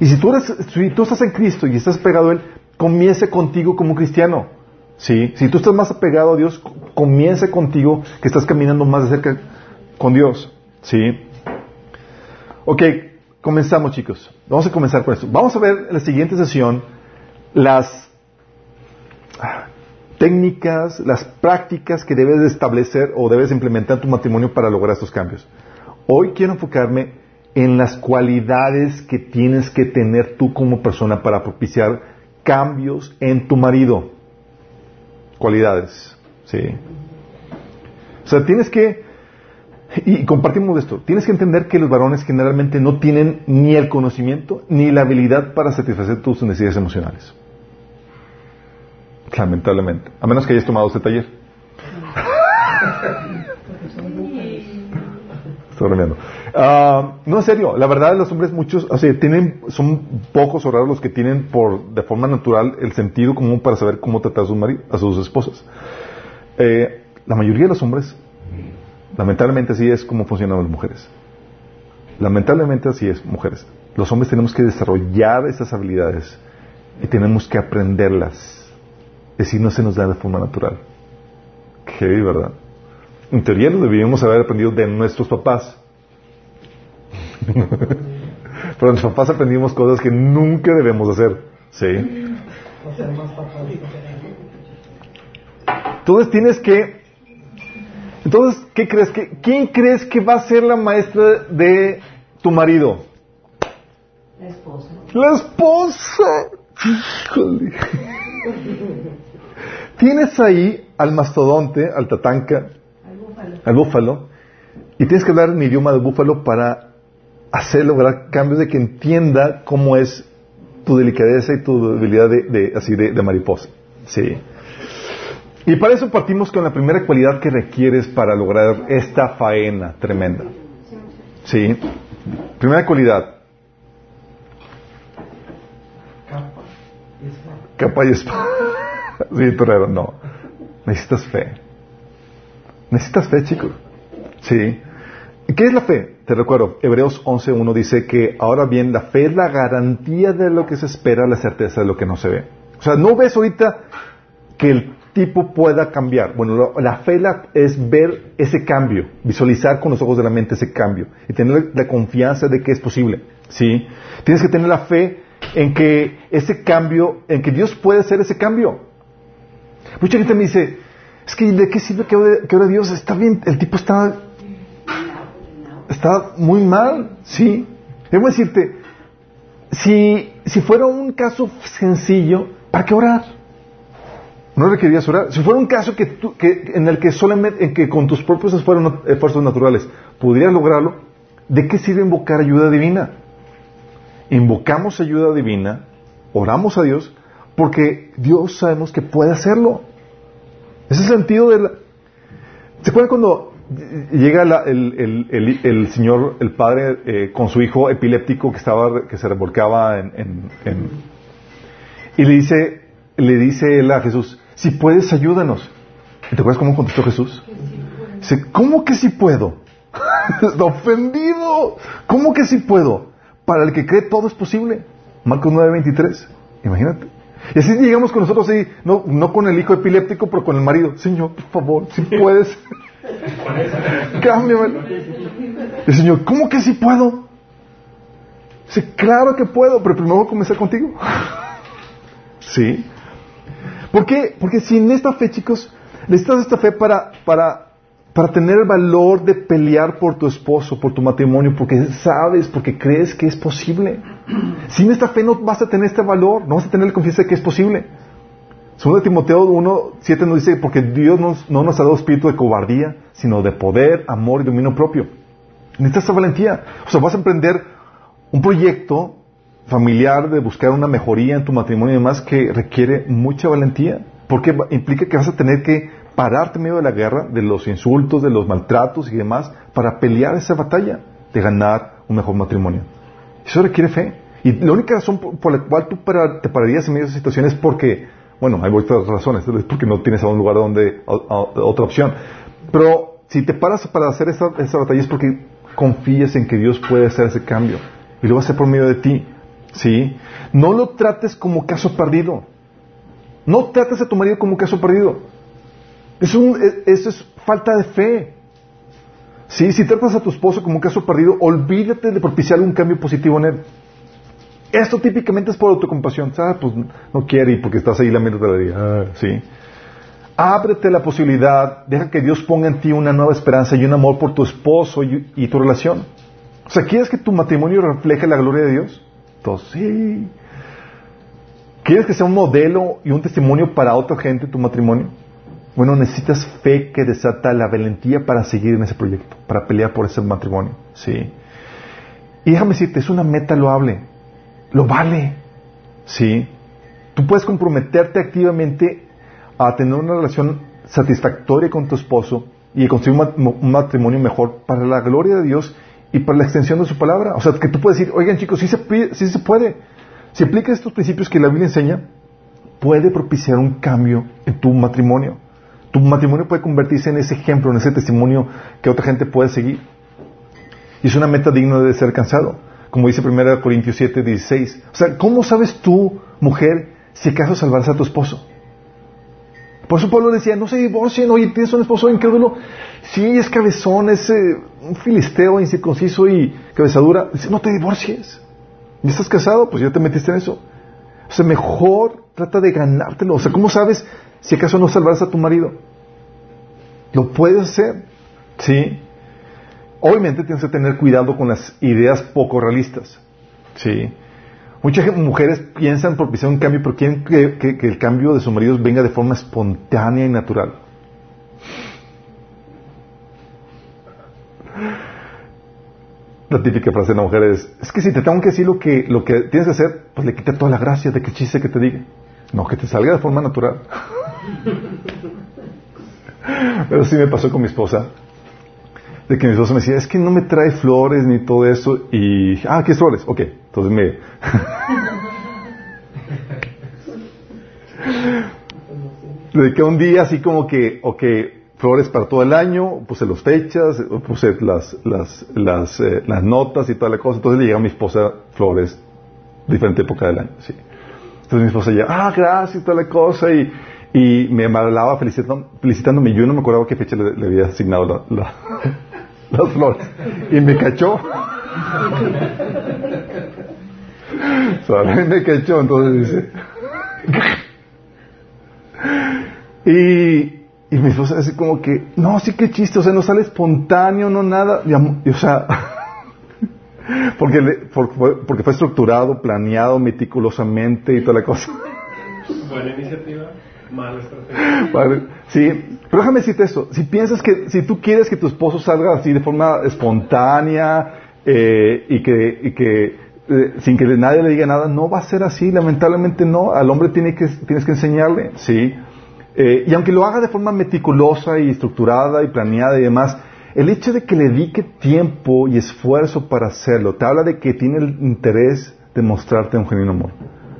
Y si tú, eres, si tú estás en Cristo y estás pegado a Él, comience contigo como cristiano. ¿Sí? Si tú estás más apegado a Dios, comience contigo que estás caminando más de cerca con Dios. ¿Sí? Ok, comenzamos chicos. Vamos a comenzar con esto. Vamos a ver en la siguiente sesión las técnicas, las prácticas que debes establecer o debes implementar en tu matrimonio para lograr estos cambios. Hoy quiero enfocarme en las cualidades que tienes que tener tú como persona para propiciar cambios en tu marido. Cualidades, ¿sí? O sea, tienes que, y compartimos esto, tienes que entender que los varones generalmente no tienen ni el conocimiento ni la habilidad para satisfacer tus necesidades emocionales. Lamentablemente. A menos que hayas tomado este taller. Estoy bromeando. Ah, no, en serio, la verdad los hombres muchos, o sea, tienen, son pocos o raros los que tienen por, de forma natural el sentido común para saber cómo tratar a sus, a sus esposas. Eh, la mayoría de los hombres, lamentablemente así es como funcionan las mujeres. Lamentablemente así es, mujeres. Los hombres tenemos que desarrollar esas habilidades y tenemos que aprenderlas es decir, no se nos da de forma natural. Qué ¿verdad? En teoría lo deberíamos haber aprendido de nuestros papás. Pero nuestros papás aprendimos cosas que nunca debemos hacer. ¿Sí? Entonces tienes que... Entonces, ¿qué crees que, ¿quién crees que va a ser la maestra de tu marido? La esposa. La esposa. Híjole. Tienes ahí al mastodonte, al tatanca, al búfalo, y tienes que hablar en idioma de búfalo para hacer lograr cambios de que entienda cómo es tu delicadeza y tu debilidad de, así de, mariposa. Sí. Y para eso partimos con la primera cualidad que requieres para lograr esta faena tremenda. Sí. Primera cualidad. Capa y espada. sí, torero, no. Necesitas fe. Necesitas fe, chicos. Sí. ¿Qué es la fe? Te recuerdo, Hebreos 11.1 dice que ahora bien, la fe es la garantía de lo que se espera, la certeza de lo que no se ve. O sea, no ves ahorita que el tipo pueda cambiar. Bueno, la fe es ver ese cambio, visualizar con los ojos de la mente ese cambio y tener la confianza de que es posible. ¿sí? Tienes que tener la fe en que ese cambio, en que Dios puede hacer ese cambio. Mucha gente me dice, es que ¿de qué sirve que ore, Dios? Está bien, el tipo está, está muy mal, ¿sí? Debo decirte, si, si fuera un caso sencillo, ¿para qué orar? No requerías orar. Si fuera un caso que, tú- que en el que solamente, en que con tus propios esfuerzos naturales pudieras lograrlo, ¿de qué sirve invocar ayuda divina? Invocamos ayuda divina, oramos a Dios, porque Dios sabemos que puede hacerlo. Ese es el sentido de la... ¿Se acuerdan cuando llega el, señor, el padre, eh, con su hijo epiléptico que estaba, que se revolcaba y le dice, le dice él a Jesús, si puedes ayúdanos. ¿Y te acuerdas cómo contestó Jesús? Dice, ¿cómo que si puedo? Está ofendido. ¿Cómo que si puedo? Para el que cree todo es posible. Marcos 9:23. Imagínate. Y así llegamos con nosotros ahí, no, no con el hijo epiléptico, pero con el marido. Señor, por favor, si puedes. Cámbiamelo. Y el Señor, ¿cómo que si puedo? Dice, claro que puedo, pero primero voy a comenzar contigo. ¿Sí? ¿Por qué? Porque sin esta fe, chicos, necesitas esta fe para, para, para tener el valor de pelear por tu esposo, por tu matrimonio, porque sabes, porque crees que es posible. Sin esta fe no vas a tener este valor, no vas a tener la confianza de que es posible. Segundo Timoteo 1, 7 nos dice, porque Dios nos- no nos ha dado espíritu de cobardía, sino de poder, amor y dominio propio. Necesitas esa valentía. O sea, vas a emprender un proyecto familiar de buscar una mejoría en tu matrimonio y demás que requiere mucha valentía. Porque implica que vas a tener que pararte en medio de la guerra, de los insultos, de los maltratos y demás, para pelear esa batalla de ganar un mejor matrimonio. Eso requiere fe. Y la única razón por, la cual tú te pararías en medio de esa situación es porque, bueno, hay otras razones, es porque no tienes a un lugar donde, a- a- otra opción. Pero si te paras para hacer esa, esa batalla es porque confías en que Dios puede hacer ese cambio. Y lo va a hacer por medio de ti. ¿Sí? No lo trates como caso perdido. No trates a tu marido como caso perdido. Es un, es- eso es falta de fe. ¿Sí? Si tratas a tu esposo como un caso perdido, olvídate de propiciar un cambio positivo en él. Esto típicamente es por autocompasión. Ah, pues no quiere y porque estás ahí lamiéndote la vida. Ah, sí. Ábrete la posibilidad, deja que Dios ponga en ti una nueva esperanza y un amor por tu esposo y, y tu relación. O sea, ¿quieres que tu matrimonio refleje la gloria de Dios? Sí. ¿Quieres que sea un modelo y un testimonio para otra gente tu matrimonio? Bueno, necesitas fe que desata la valentía para seguir en ese proyecto, para pelear por ese matrimonio. Sí. Y déjame decirte, es una meta loable. Lo vale. Sí. Tú puedes comprometerte activamente a tener una relación satisfactoria con tu esposo y mat- un matrimonio mejor para la gloria de Dios y para la extensión de su palabra. O sea, que tú puedes decir, oigan chicos, sí se, sí se puede. Si aplicas estos principios que la Biblia enseña, puede propiciar un cambio en tu matrimonio. Tu matrimonio puede convertirse en ese ejemplo, en ese testimonio que otra gente puede seguir. Y es una meta digna de ser alcanzado. Como dice 1 Corintios 7, 16. O sea, ¿cómo sabes tú, mujer, si acaso salvarás a tu esposo? Por eso Pablo decía, no se divorcien, oye, tienes un esposo incrédulo. Sí, es cabezón, es eh, un filisteo incircunciso y cabezadura. Dice, no te divorcies. ¿Ya estás casado? Pues ya te metiste en eso. O sea, mejor trata de ganártelo. O sea, ¿cómo sabes si acaso no salvarás a tu marido? Lo puedes hacer. ¿Sí? Obviamente tienes que tener cuidado con las ideas poco realistas. ¿Sí? Muchas mujeres piensan propiciar un cambio, pero quieren que, que- que el cambio de sus maridos venga de forma espontánea y natural. La típica frase de la mujer es, es que si te tengo que decir lo que, lo que tienes que hacer, pues le quita toda la gracia de que chiste que te diga. No, que te salga de forma natural. Pero sí me pasó con mi esposa. De que mi esposa me decía, es que no me trae flores ni todo eso. Y, ah, ¿qué flores? Ok. Entonces me... Dediqué un día así como que, ok, flores para todo el año, puse las fechas, puse las, las, eh, las notas y toda la cosa. Entonces le llega a mi esposa flores, diferente época del año, sí. Entonces mi esposa ya, ah, gracias, toda la cosa, y, y me hablaba felicitándome. Yo no me acordaba qué fecha le, había asignado la- las flores. Y me cachó. me cachó, entonces dice. y, y mi esposa así como que, no, sí que chiste, o sea, no sale espontáneo, no nada. Y, o sea, porque, porque fue estructurado, planeado meticulosamente y toda la cosa. Buena iniciativa, estrategia. sí, pero déjame decirte esto. Si piensas que, si tú quieres que tu esposo salga así de forma espontánea eh, y que, y que eh, sin que nadie le diga nada, no va a ser así, lamentablemente no. Al hombre tiene que, tienes que enseñarle, sí. Eh, y aunque lo haga de forma meticulosa y estructurada y planeada y demás, el hecho de que le dedique tiempo y esfuerzo para hacerlo, te habla de que tiene el interés de mostrarte un genuino amor.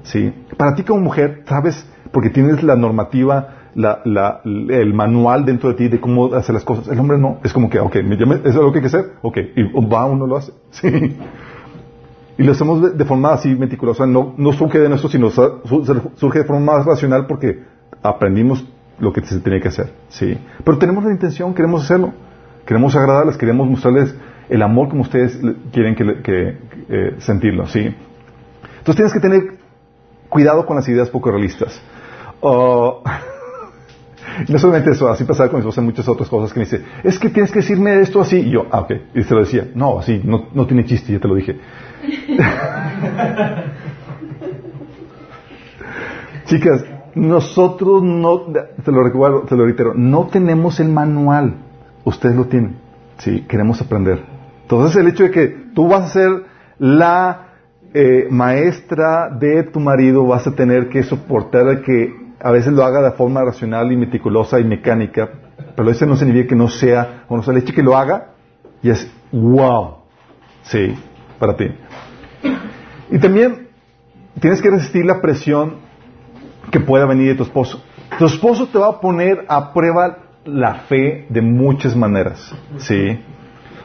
¿sí? Para ti como mujer, sabes, porque tienes la normativa, el manual dentro de ti de cómo hacer las cosas. El hombre no, es como que, ok, ¿eso es lo que hay que hacer? Ok, y va, uno lo hace. ¿sí? Y lo hacemos de, forma así meticulosa, no, no surge de nuestro, sino surge de forma más racional porque aprendimos lo que se tenía que hacer. ¿sí? Pero tenemos la intención, queremos hacerlo. Queremos agradarles, queremos mostrarles el amor como ustedes quieren que, eh, sentirlo. ¿sí? Entonces tienes que tener cuidado con las ideas poco realistas. Oh, no solamente eso, así pasaba con mi esposa muchas otras cosas que me dice, es que tienes que decirme esto así. Y yo, ah, ok. Y se lo decía, no, así, no, no tiene chiste, ya te lo dije. Chicas, nosotros no, te lo recuerdo, te lo reitero, no tenemos el manual. Ustedes lo tienen. Sí, queremos aprender. Entonces el hecho de que tú vas a ser la eh, maestra de tu marido, vas a tener que soportar que a veces lo haga de forma racional y meticulosa y mecánica, pero eso no significa que no sea, o sea, el hecho que lo haga y es wow. Sí, para ti. Y también tienes que resistir la presión que pueda venir de tu esposo. Tu esposo te va a poner a prueba la fe de muchas maneras. ¿Sí?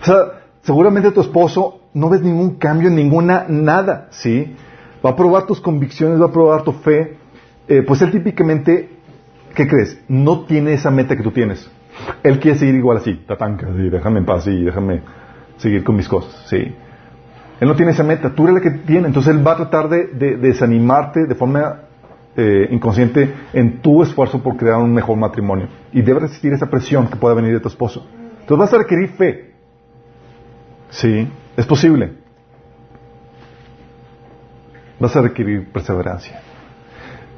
O sea, seguramente tu esposo no ves ningún cambio, ninguna, nada. ¿Sí? Va a probar tus convicciones, va a probar tu fe. Eh, pues él típicamente, ¿qué crees? No tiene esa meta que tú tienes. Él quiere seguir igual así, tatanca, sí, déjame en paz, y déjame seguir con mis cosas, sí. Él no tiene esa meta, tú eres la que tiene, entonces él va a tratar de, desanimarte de forma eh, inconsciente en tu esfuerzo por crear un mejor matrimonio. Y debe resistir esa presión que pueda venir de tu esposo. Entonces vas a requerir fe. Sí, es posible. Vas a requerir perseverancia.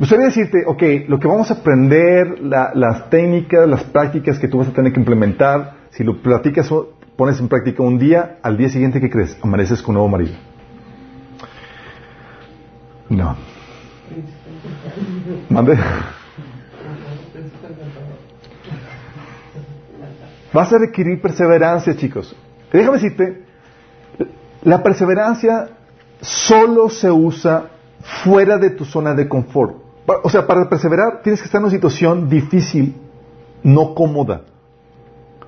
Gustaría decirte, ok, lo que vamos a aprender, las técnicas, las prácticas que tú vas a tener que implementar, si lo platicas pones en práctica un día, al día siguiente, ¿qué crees? Amaneces con nuevo marido. No. ¿Mande? Vas a requerir perseverancia, chicos. Déjame decirte, la perseverancia solo se usa fuera de tu zona de confort. O sea, para perseverar tienes que estar en una situación difícil, no cómoda.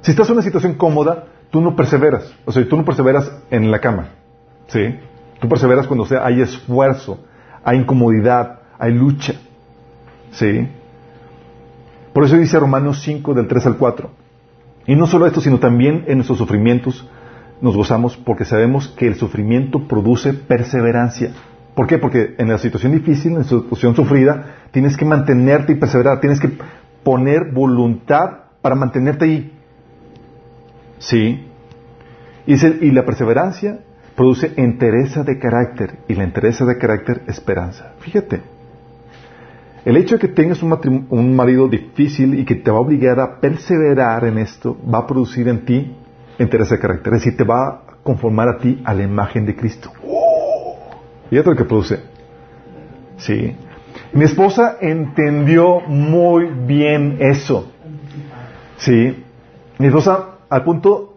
Si estás en una situación cómoda, tú no perseveras. O sea, tú no perseveras en la cama. ¿Sí? Tú perseveras cuando sea, hay esfuerzo, hay incomodidad, hay lucha. ¿Sí? Por eso dice Romanos 5 del 3 al 4. Y no solo esto, sino también en nuestros sufrimientos nos gozamos porque sabemos que el sufrimiento produce perseverancia. ¿Por qué? Porque en la situación difícil, en la situación sufrida, tienes que mantenerte y perseverar, tienes que poner voluntad para mantenerte ahí. Sí. Y, la perseverancia produce entereza de carácter y la entereza de carácter esperanza. Fíjate. El hecho de que tengas un, marido difícil y que te va a obligar a perseverar en esto va a producir en ti entereza de carácter. Es decir, te va a conformar a ti a la imagen de Cristo. Fíjate lo que produce. Sí. Mi esposa entendió muy bien eso. Sí. Mi esposa al punto,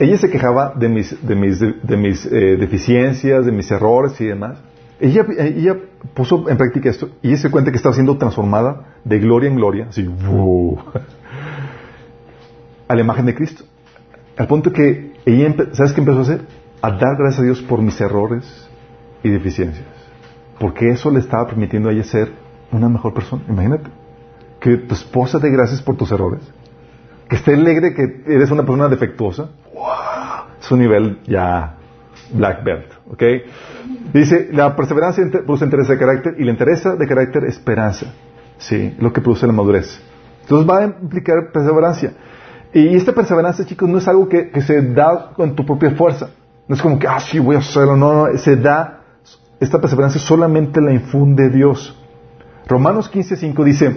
ella se quejaba de mis, de mis, de, mis eh, deficiencias, de mis errores y demás. Ella, ella puso en práctica esto y se cuenta que estaba siendo transformada de gloria en gloria, así, a la imagen de Cristo. Al punto que ella, ¿sabes qué empezó a hacer? A dar gracias a Dios por mis errores y deficiencias. Porque eso le estaba permitiendo a ella ser una mejor persona. Imagínate. Que tu esposa te gracias por tus errores que esté alegre que eres una persona defectuosa, wow, es un nivel ya black belt, ¿ok? Dice, la perseverancia produce interés de carácter y la interés de carácter esperanza. Sí, lo que produce la madurez. Entonces va a implicar perseverancia. Y esta perseverancia, chicos, no es algo que, se da con tu propia fuerza. No es como que, ah, sí, voy a hacerlo. No, no, se da, esta perseverancia solamente la infunde Dios. Romanos 15.5 dice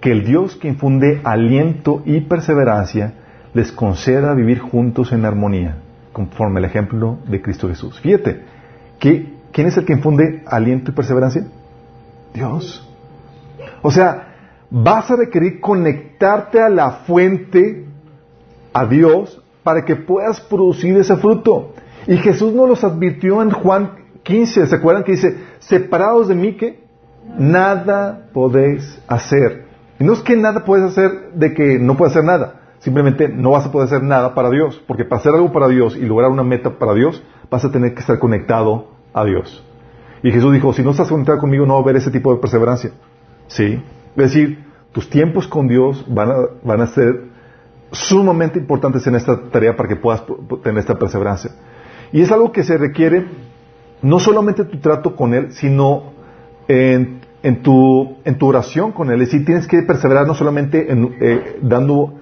que el Dios que infunde aliento y perseverancia les conceda vivir juntos en armonía, conforme el ejemplo de Cristo Jesús. Fíjate, ¿quién es el que infunde aliento y perseverancia? Dios. O sea, vas a requerir conectarte a la fuente, a Dios, para que puedas producir ese fruto. Y Jesús nos los advirtió en Juan 15, ¿se acuerdan que dice, separados de mí que nada podéis hacer? Y no es que nada puedes hacer de que no puedes hacer nada, simplemente no vas a poder hacer nada para Dios, porque para hacer algo para Dios y lograr una meta para Dios, vas a tener que estar conectado a Dios. Y Jesús dijo, si no estás conectado conmigo, no va a haber ese tipo de perseverancia. ¿Sí? Es decir, tus tiempos con Dios van a, van a ser sumamente importantes en esta tarea para que puedas tener esta perseverancia. Y es algo que se requiere no solamente tu trato con Él, sino en, tu, en tu oración con Él. Es decir, tienes que perseverar no solamente en, eh, dando,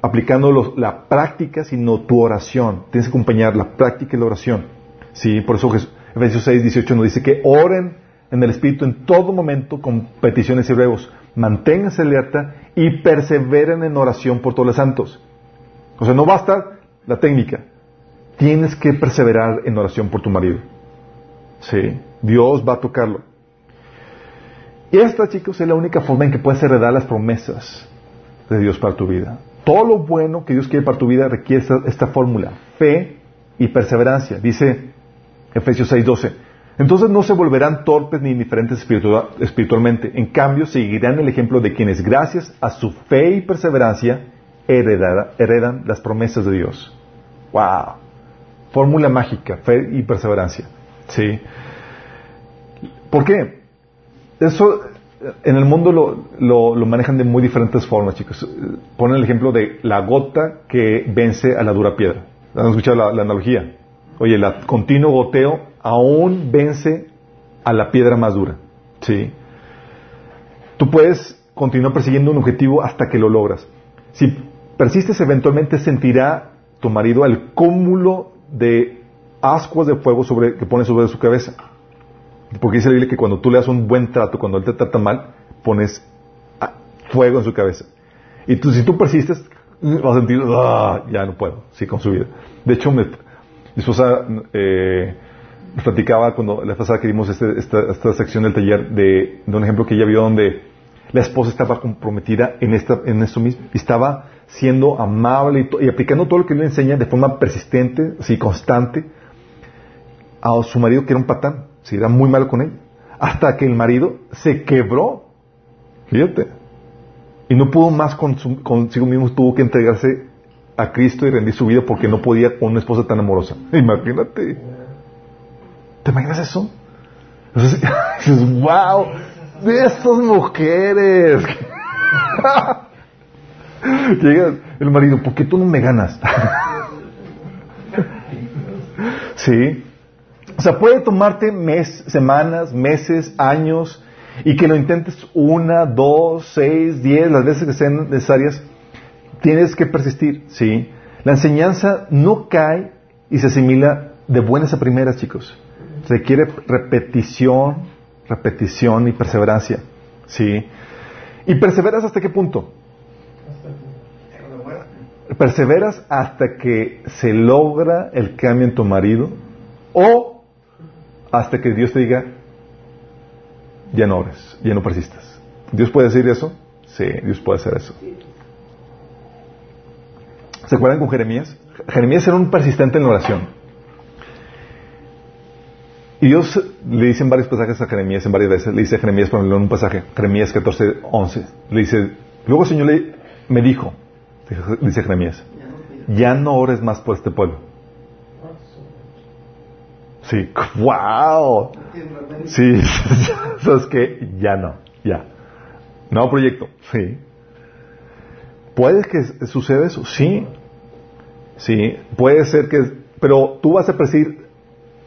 aplicando la práctica, sino tu oración. Tienes que acompañar la práctica y la oración. Sí, por eso Efesios 6, 18 nos dice que oren en el Espíritu en todo momento con peticiones y ruegos. Manténganse alerta y perseveren en oración por todos los santos. O sea, no basta la técnica. Tienes que perseverar en oración por tu marido. Sí, Dios va a tocarlo. Y esta, chicos, es la única forma en que puedes heredar las promesas de Dios para tu vida. Todo lo bueno que Dios quiere para tu vida requiere esta, fórmula, fe y perseverancia. Dice Efesios 6:12. Entonces no se volverán torpes ni indiferentes espiritualmente. En cambio, seguirán el ejemplo de quienes, gracias a su fe y perseverancia, heredan las promesas de Dios. ¡Wow! Fórmula mágica, fe y perseverancia. ¿Sí? ¿Por qué? Eso en el mundo lo, lo, manejan de muy diferentes formas, chicos. Ponen el ejemplo de la gota que vence a la dura piedra. ¿Han escuchado la, la analogía? Oye, el continuo goteo aún vence a la piedra más dura. ¿sí? Tú puedes continuar persiguiendo un objetivo hasta que lo logras. Si persistes, eventualmente sentirá tu marido el cúmulo de ascuas de fuego sobre, que pone sobre su cabeza. Porque dice la Biblia que cuando tú le das un buen trato, cuando él te trata mal, pones fuego en su cabeza. Y tú, si tú persistes, vas a sentir, ah, ya no puedo, sí, con su vida. De hecho, mi esposa eh, platicaba cuando la pasada que vimos este, esta, sección del taller de, un ejemplo que ella vio donde la esposa estaba comprometida en, esta, en esto mismo y estaba siendo amable y, aplicando todo lo que le enseña de forma persistente, así constante, a su marido que era un patán, si era muy malo con él, hasta que el marido se quebró, fíjate, y no pudo más con consigo mismo, tuvo que entregarse a Cristo y rendir su vida porque no podía con una esposa tan amorosa. Imagínate. ¿Te imaginas eso? Dices, wow, de estas mujeres. Llega el marido, ¿por qué tú no me ganas? sí. O sea, puede tomarte mes, semanas, meses, años, y que lo intentes una, dos, seis, diez, las veces que sean necesarias. Tienes que persistir, sí. La enseñanza no cae y se asimila de buenas a primeras, chicos requiere repetición, repetición y perseverancia. ¿Sí? ¿Y perseveras hasta qué punto? ¿Perseveras hasta que se logra el cambio en tu marido? ¿O hasta que Dios te diga, ya no ores, ya no persistas? ¿Dios puede decir eso? Sí, Dios puede hacer eso. ¿Se acuerdan con Jeremías? Jeremías era un persistente en la oración. Y Dios le dice en varios pasajes a Jeremías, en varias veces, le dice a Jeremías, por ejemplo, en un pasaje, Jeremías 14, 11, le dice, luego el Señor le, me dijo, dice Jeremías, ya no ores más por este pueblo. Sí, wow. Sí, sabes que ya no, ya. Nuevo proyecto, sí. ¿Puede que suceda eso? Sí. Sí, puede ser que, pero tú vas a percibir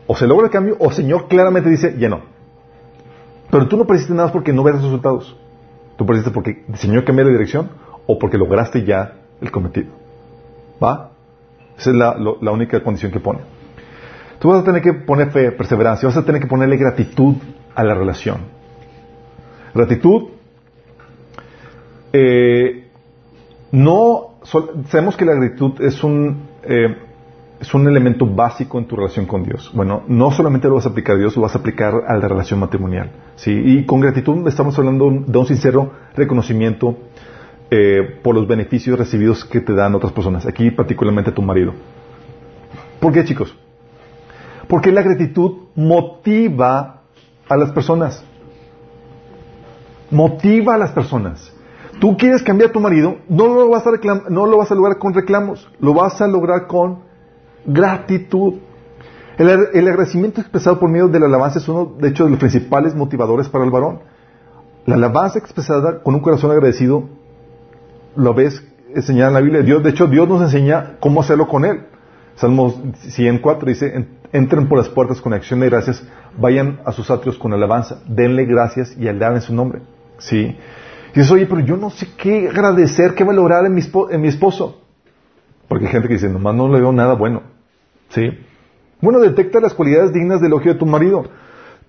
O se logra el cambio, o el Señor claramente dice, ya no. Pero tú no perdiste nada porque no ves resultados. Tú perdiste porque el Señor cambió de dirección o porque lograste ya el cometido. ¿Va? Esa es la única condición que pone. Tú vas a tener que poner fe, perseverancia, vas a tener que ponerle gratitud a la relación. Gratitud, eh, no, sabemos que la gratitud es un, eh, es un elemento básico en tu relación con Dios. Bueno, no solamente lo vas a aplicar a Dios, lo vas a aplicar a la relación matrimonial. ¿sí? Y con gratitud estamos hablando de un sincero reconocimiento eh, por los beneficios recibidos que te dan otras personas, aquí particularmente tu marido. ¿Por qué, chicos? Porque la gratitud motiva a las personas. Motiva a las personas. Tú quieres cambiar a tu marido, no lo vas a, no lo vas a lograr con reclamos, lo vas a lograr con gratitud. El, el, agradecimiento expresado por medio de la alabanza es uno, de hecho, de los principales motivadores para el varón. La alabanza expresada con un corazón agradecido lo ves enseñar en la Biblia. Dios, de hecho, Dios nos enseña cómo hacerlo con Él. Salmos 104 dice, entren por las puertas con acción de gracias, vayan a sus atrios con alabanza, denle gracias y alaben su nombre. ¿Sí? Y dices, oye, pero yo no sé qué agradecer, qué valorar en mi, en mi esposo. Porque hay gente que dice, nomás no le veo nada bueno. ¿Sí? Bueno, detecta las cualidades dignas del elogio de tu marido.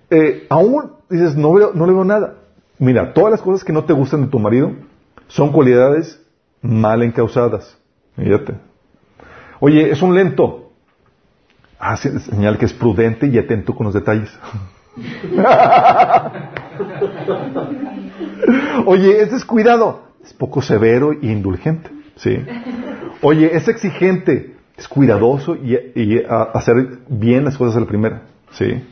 Eh, aún dices, no, veo, no le veo nada. Mira, todas las cosas que no te gustan de tu marido, son cualidades mal encausadas. Fíjate. Oye, es un lento. Ah, señal que es prudente y atento con los detalles. Oye, es descuidado. Es poco severo e indulgente. ¿sí? Oye, es exigente. Es cuidadoso y, y hacer bien las cosas a la primera. ¿sí?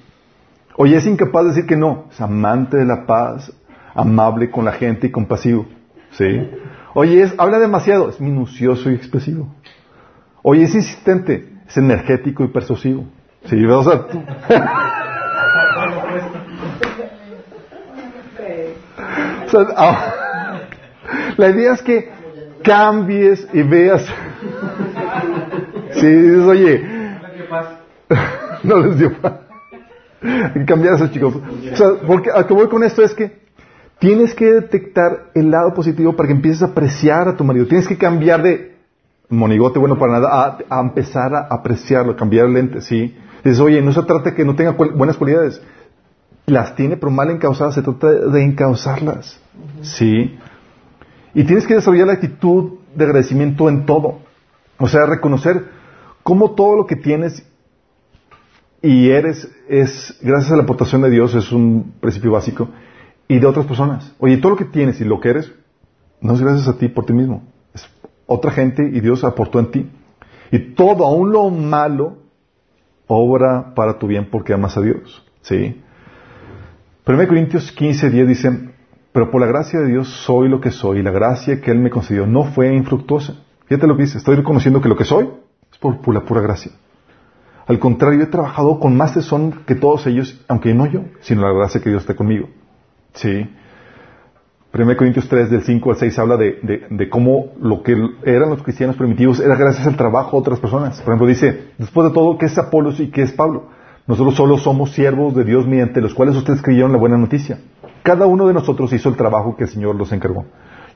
Oye, es incapaz de decir que no. Es amante de la paz, amable con la gente y compasivo. ¿Sí? Oye, es, habla demasiado, es minucioso y expresivo. Oye, es insistente, es energético y persuasivo. ¿Sí? O sea, ah, la idea es que cambies y veas. Sí, dices, oye. no les dio paz. Cambiar eso, chicos. O sea, porque a que voy con esto es que Tienes que detectar el lado positivo para que empieces a apreciar a tu marido. Tienes que cambiar de monigote bueno para nada a, empezar a apreciarlo, cambiar el lente, ¿sí? Dices, oye, no se trata de que no tenga buenas cualidades. Las tiene, pero mal encausadas, se trata de encauzarlas, ¿sí? Y tienes que desarrollar la actitud de agradecimiento en todo. O sea, reconocer cómo todo lo que tienes y eres es, gracias a la aportación de Dios, es un principio básico y de otras personas. Oye, todo lo que tienes y lo que eres, no es gracias a ti por ti mismo. Otra gente y Dios aportó en ti. Y todo, aún lo malo, obra para tu bien porque amas a Dios. ¿Sí? 1 Corintios 15, 10 dice, pero por la gracia de Dios soy lo que soy y la gracia que Él me concedió no fue infructuosa. Fíjate lo que dice, estoy reconociendo que lo que soy es por, por la pura gracia. Al contrario, he trabajado con más tesón que todos ellos, aunque no yo, sino la gracia que Dios está conmigo. Sí. 1 Corintios 3, del 5 al 6, habla de, cómo lo que eran los cristianos primitivos era gracias al trabajo de otras personas. Por ejemplo, dice, después de todo, ¿qué es Apolos y qué es Pablo? Nosotros solo somos siervos de Dios mediante los cuales ustedes creyeron la buena noticia. Cada uno de nosotros hizo el trabajo que el Señor los encargó.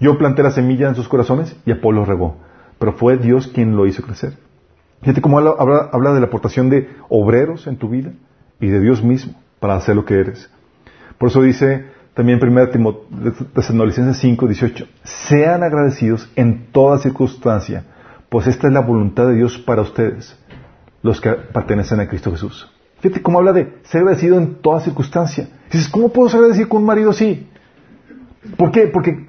Yo planté la semilla en sus corazones y Apolo regó. Pero fue Dios quien lo hizo crecer. Fíjate cómo habla de la aportación de obreros en tu vida y de Dios mismo para hacer lo que eres. Por eso dice también 1 Tesalonicenses 5, 18. Sean agradecidos en toda circunstancia, pues esta es la voluntad de Dios para ustedes, los que pertenecen a Cristo Jesús. Fíjate cómo habla de ser agradecido en toda circunstancia. Dices, ¿cómo puedo ser agradecido con un marido así? ¿Por qué? Porque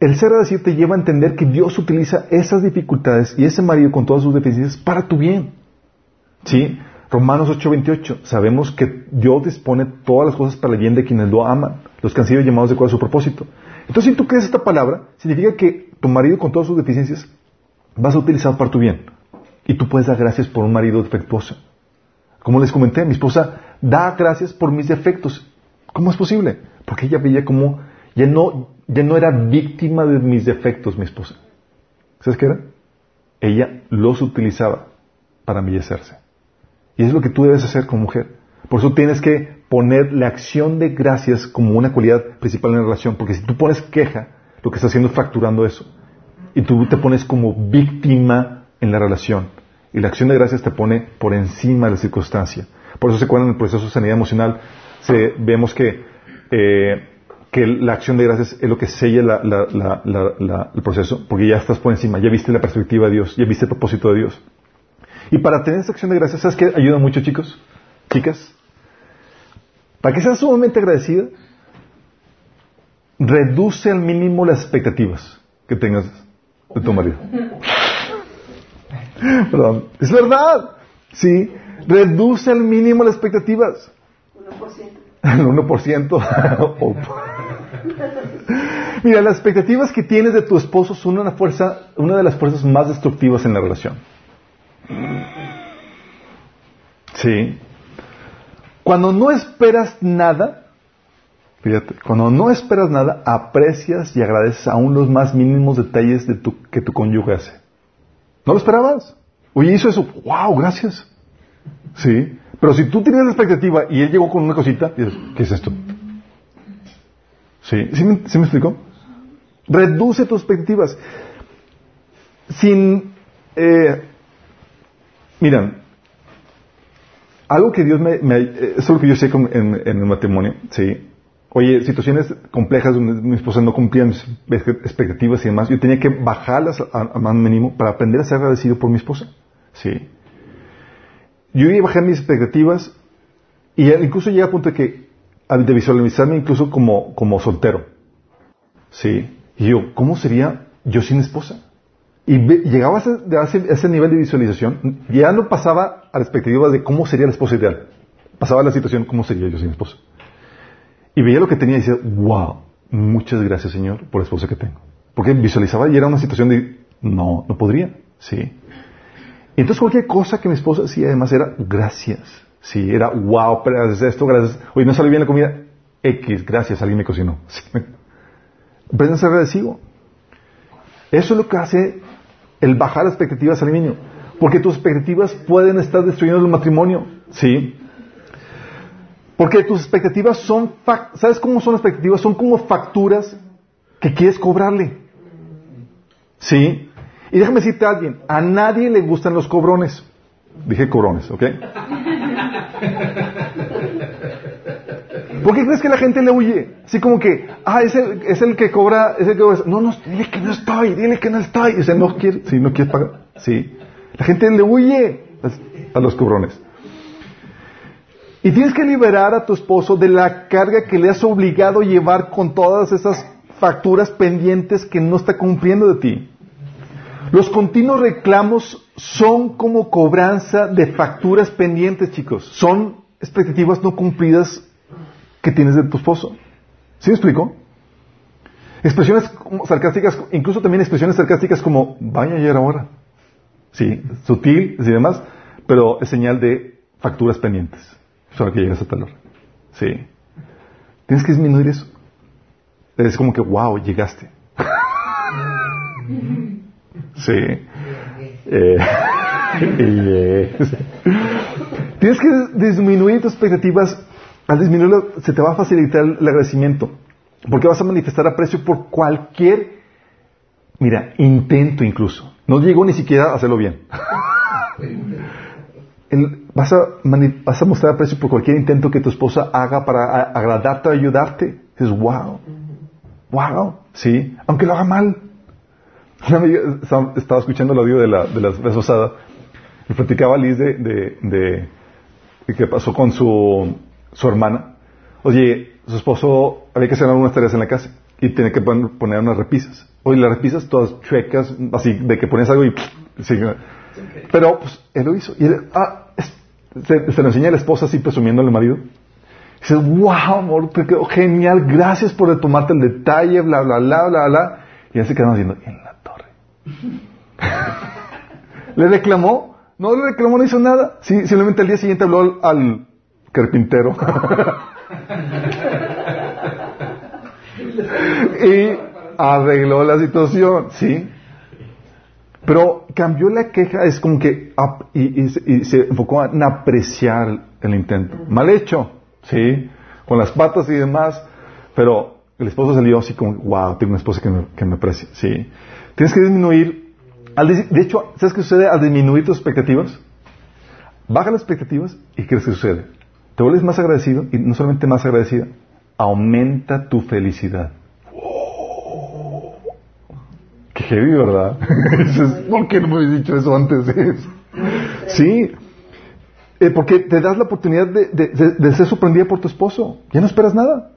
el ser agradecido te lleva a entender que Dios utiliza esas dificultades y ese marido con todas sus deficiencias para tu bien. ¿Sí? Romanos 8:28, sabemos que Dios dispone todas las cosas para el bien de quienes lo aman, los que han sido llamados de acuerdo a su propósito. Entonces, si tú crees esta palabra, significa que tu marido con todas sus deficiencias vas a utilizar para tu bien. Y tú puedes dar gracias por un marido defectuoso. Como les comenté, mi esposa da gracias por mis defectos. ¿Cómo es posible? Porque ella veía como ya no, ya no era víctima de mis defectos, mi esposa. ¿Sabes qué era? Ella los utilizaba para embellecerse. Y es lo que tú debes hacer como mujer. Por eso tienes que poner la acción de gracias como una cualidad principal en la relación, porque si tú pones queja, lo que estás haciendo es fracturando eso. Y tú te pones como víctima en la relación. Y la acción de gracias te pone por encima de la circunstancia. Por eso se acuerdan en el proceso de sanidad emocional, vemos que, eh, que la acción de gracias es lo que sella el proceso, porque ya estás por encima, ya viste la perspectiva de Dios, ya viste el propósito de Dios. Y para tener esa acción de gracias, ¿sabes qué ayuda mucho, chicos? Chicas. Para que seas sumamente agradecida, reduce al mínimo las expectativas que tengas de tu marido. Perdón. Es verdad. Sí. Reduce al mínimo las expectativas. 1%. El 1%. Mira, las expectativas que tienes de tu esposo son una fuerza, una de las fuerzas más destructivas en la relación. Sí. Cuando no esperas nada, cuando no esperas nada, aprecias y agradeces aún los más mínimos detalles de que tu cónyuge hace. ¿No lo esperabas? Oye, hizo eso. ¡Wow! Gracias. Sí. Pero si tú tienes la expectativa y él llegó con una cosita, dices, ¿qué es esto? ¿Sí? ¿Sí me, ¿sí me explico? Reduce tus expectativas. Sin... Eh, miran, algo que Dios me... me eso es lo que yo sé en, el matrimonio, ¿sí? Oye, situaciones complejas donde mi esposa no cumplía mis expectativas y demás, yo tenía que bajarlas a, más mínimo para aprender a ser agradecido por mi esposa. ¿Sí? Yo iba a bajar mis expectativas y incluso llegué a punto de que, de visualizarme incluso como, como soltero. ¿Sí? Y yo, ¿cómo sería yo sin esposa? Y llegaba a ese, nivel de visualización, ya no pasaba a la expectativa de cómo sería la esposa ideal. Pasaba a la situación, ¿cómo sería yo sin esposa? Y veía lo que tenía y decía, wow, muchas gracias Señor por la esposa que tengo. Porque visualizaba y era una situación de, no, no podría, ¿sí? Entonces cualquier cosa que mi esposa hacía además era, gracias, sí, era, wow, gracias esto, gracias, oye, no salió bien la comida, X, gracias, alguien me cocinó. Sí. A ser agradecido. Eso es lo que hace el bajar expectativas al niño. Porque tus expectativas pueden estar destruyendo el matrimonio. ¿Sí? Porque tus expectativas son, ¿sabes cómo son las expectativas? Son como facturas que quieres cobrarle. ¿Sí? Y déjame decirte a alguien, a nadie le gustan los cobrones. Dije cobrones, ¿ok? ¿Por qué crees que la gente le huye? Así como que, ah, es el, es el que cobra, es el que. No, no, dile que no estoy, dile que no estoy. Y dice, no quiere, sí, no quiere pagar. Sí. La gente le huye a los cobrones. Y tienes que liberar a tu esposo de la carga que le has obligado a llevar con todas esas facturas pendientes que no está cumpliendo de ti. Los continuos reclamos son como cobranza de facturas pendientes, chicos. Son expectativas no cumplidas que tienes de tu esposo. ¿Sí me explico? Expresiones sarcásticas, incluso también expresiones sarcásticas como, vaya ayer ahora. Sí, sutil y demás, pero es señal de facturas pendientes solo que llegas a tal hora. Sí. Tienes que disminuir eso. Es como que, wow, llegaste. sí. Eh, Tienes que disminuir tus expectativas. Al disminuirlo, se te va a facilitar el agradecimiento. Porque vas a manifestar aprecio por cualquier, mira, intento incluso. No llegó ni siquiera a hacerlo bien. vas, a, vas, a, mostrar aprecio por cualquier intento que tu esposa haga para agradarte o ayudarte. Dices, wow, wow, sí, aunque lo haga mal. Una amiga estaba escuchando el audio de la, de la vez pasada y platicaba Liz de, de, de, qué pasó con su, su hermana. Oye, su esposo había que hacer algunas tareas en la casa y tenía que poner unas repisas. Oye, las repisas todas chuecas, así de que pones algo y pero pues, él lo hizo. Y ah, se, lo enseña a la esposa así presumiendo al marido. Dice, wow, amor, te quedó genial, gracias por tomarte el detalle, bla, bla, bla, bla, bla. Y él se quedó diciendo, en la torre. ¿Le reclamó? No le reclamó, no hizo nada. Sí, simplemente al día siguiente habló al, carpintero. y arregló la situación, ¿sí? Pero cambió la queja, es como que y, se enfocó en apreciar el intento. Mal hecho, ¿sí? Con las patas y demás, pero el esposo salió así como, wow, tengo una esposa que me, que me aprecia, ¿sí? Tienes que disminuir, de hecho, ¿sabes qué sucede al disminuir tus expectativas? Baja las expectativas y ¿qué crees que sucede? Te vuelves más agradecido y no solamente más agradecida, aumenta tu felicidad. Qué heavy, ¿verdad? ¿Por qué no me habéis dicho eso antes de eso? Sí, eh, porque te das la oportunidad de, ser sorprendida por tu esposo. Ya no esperas nada.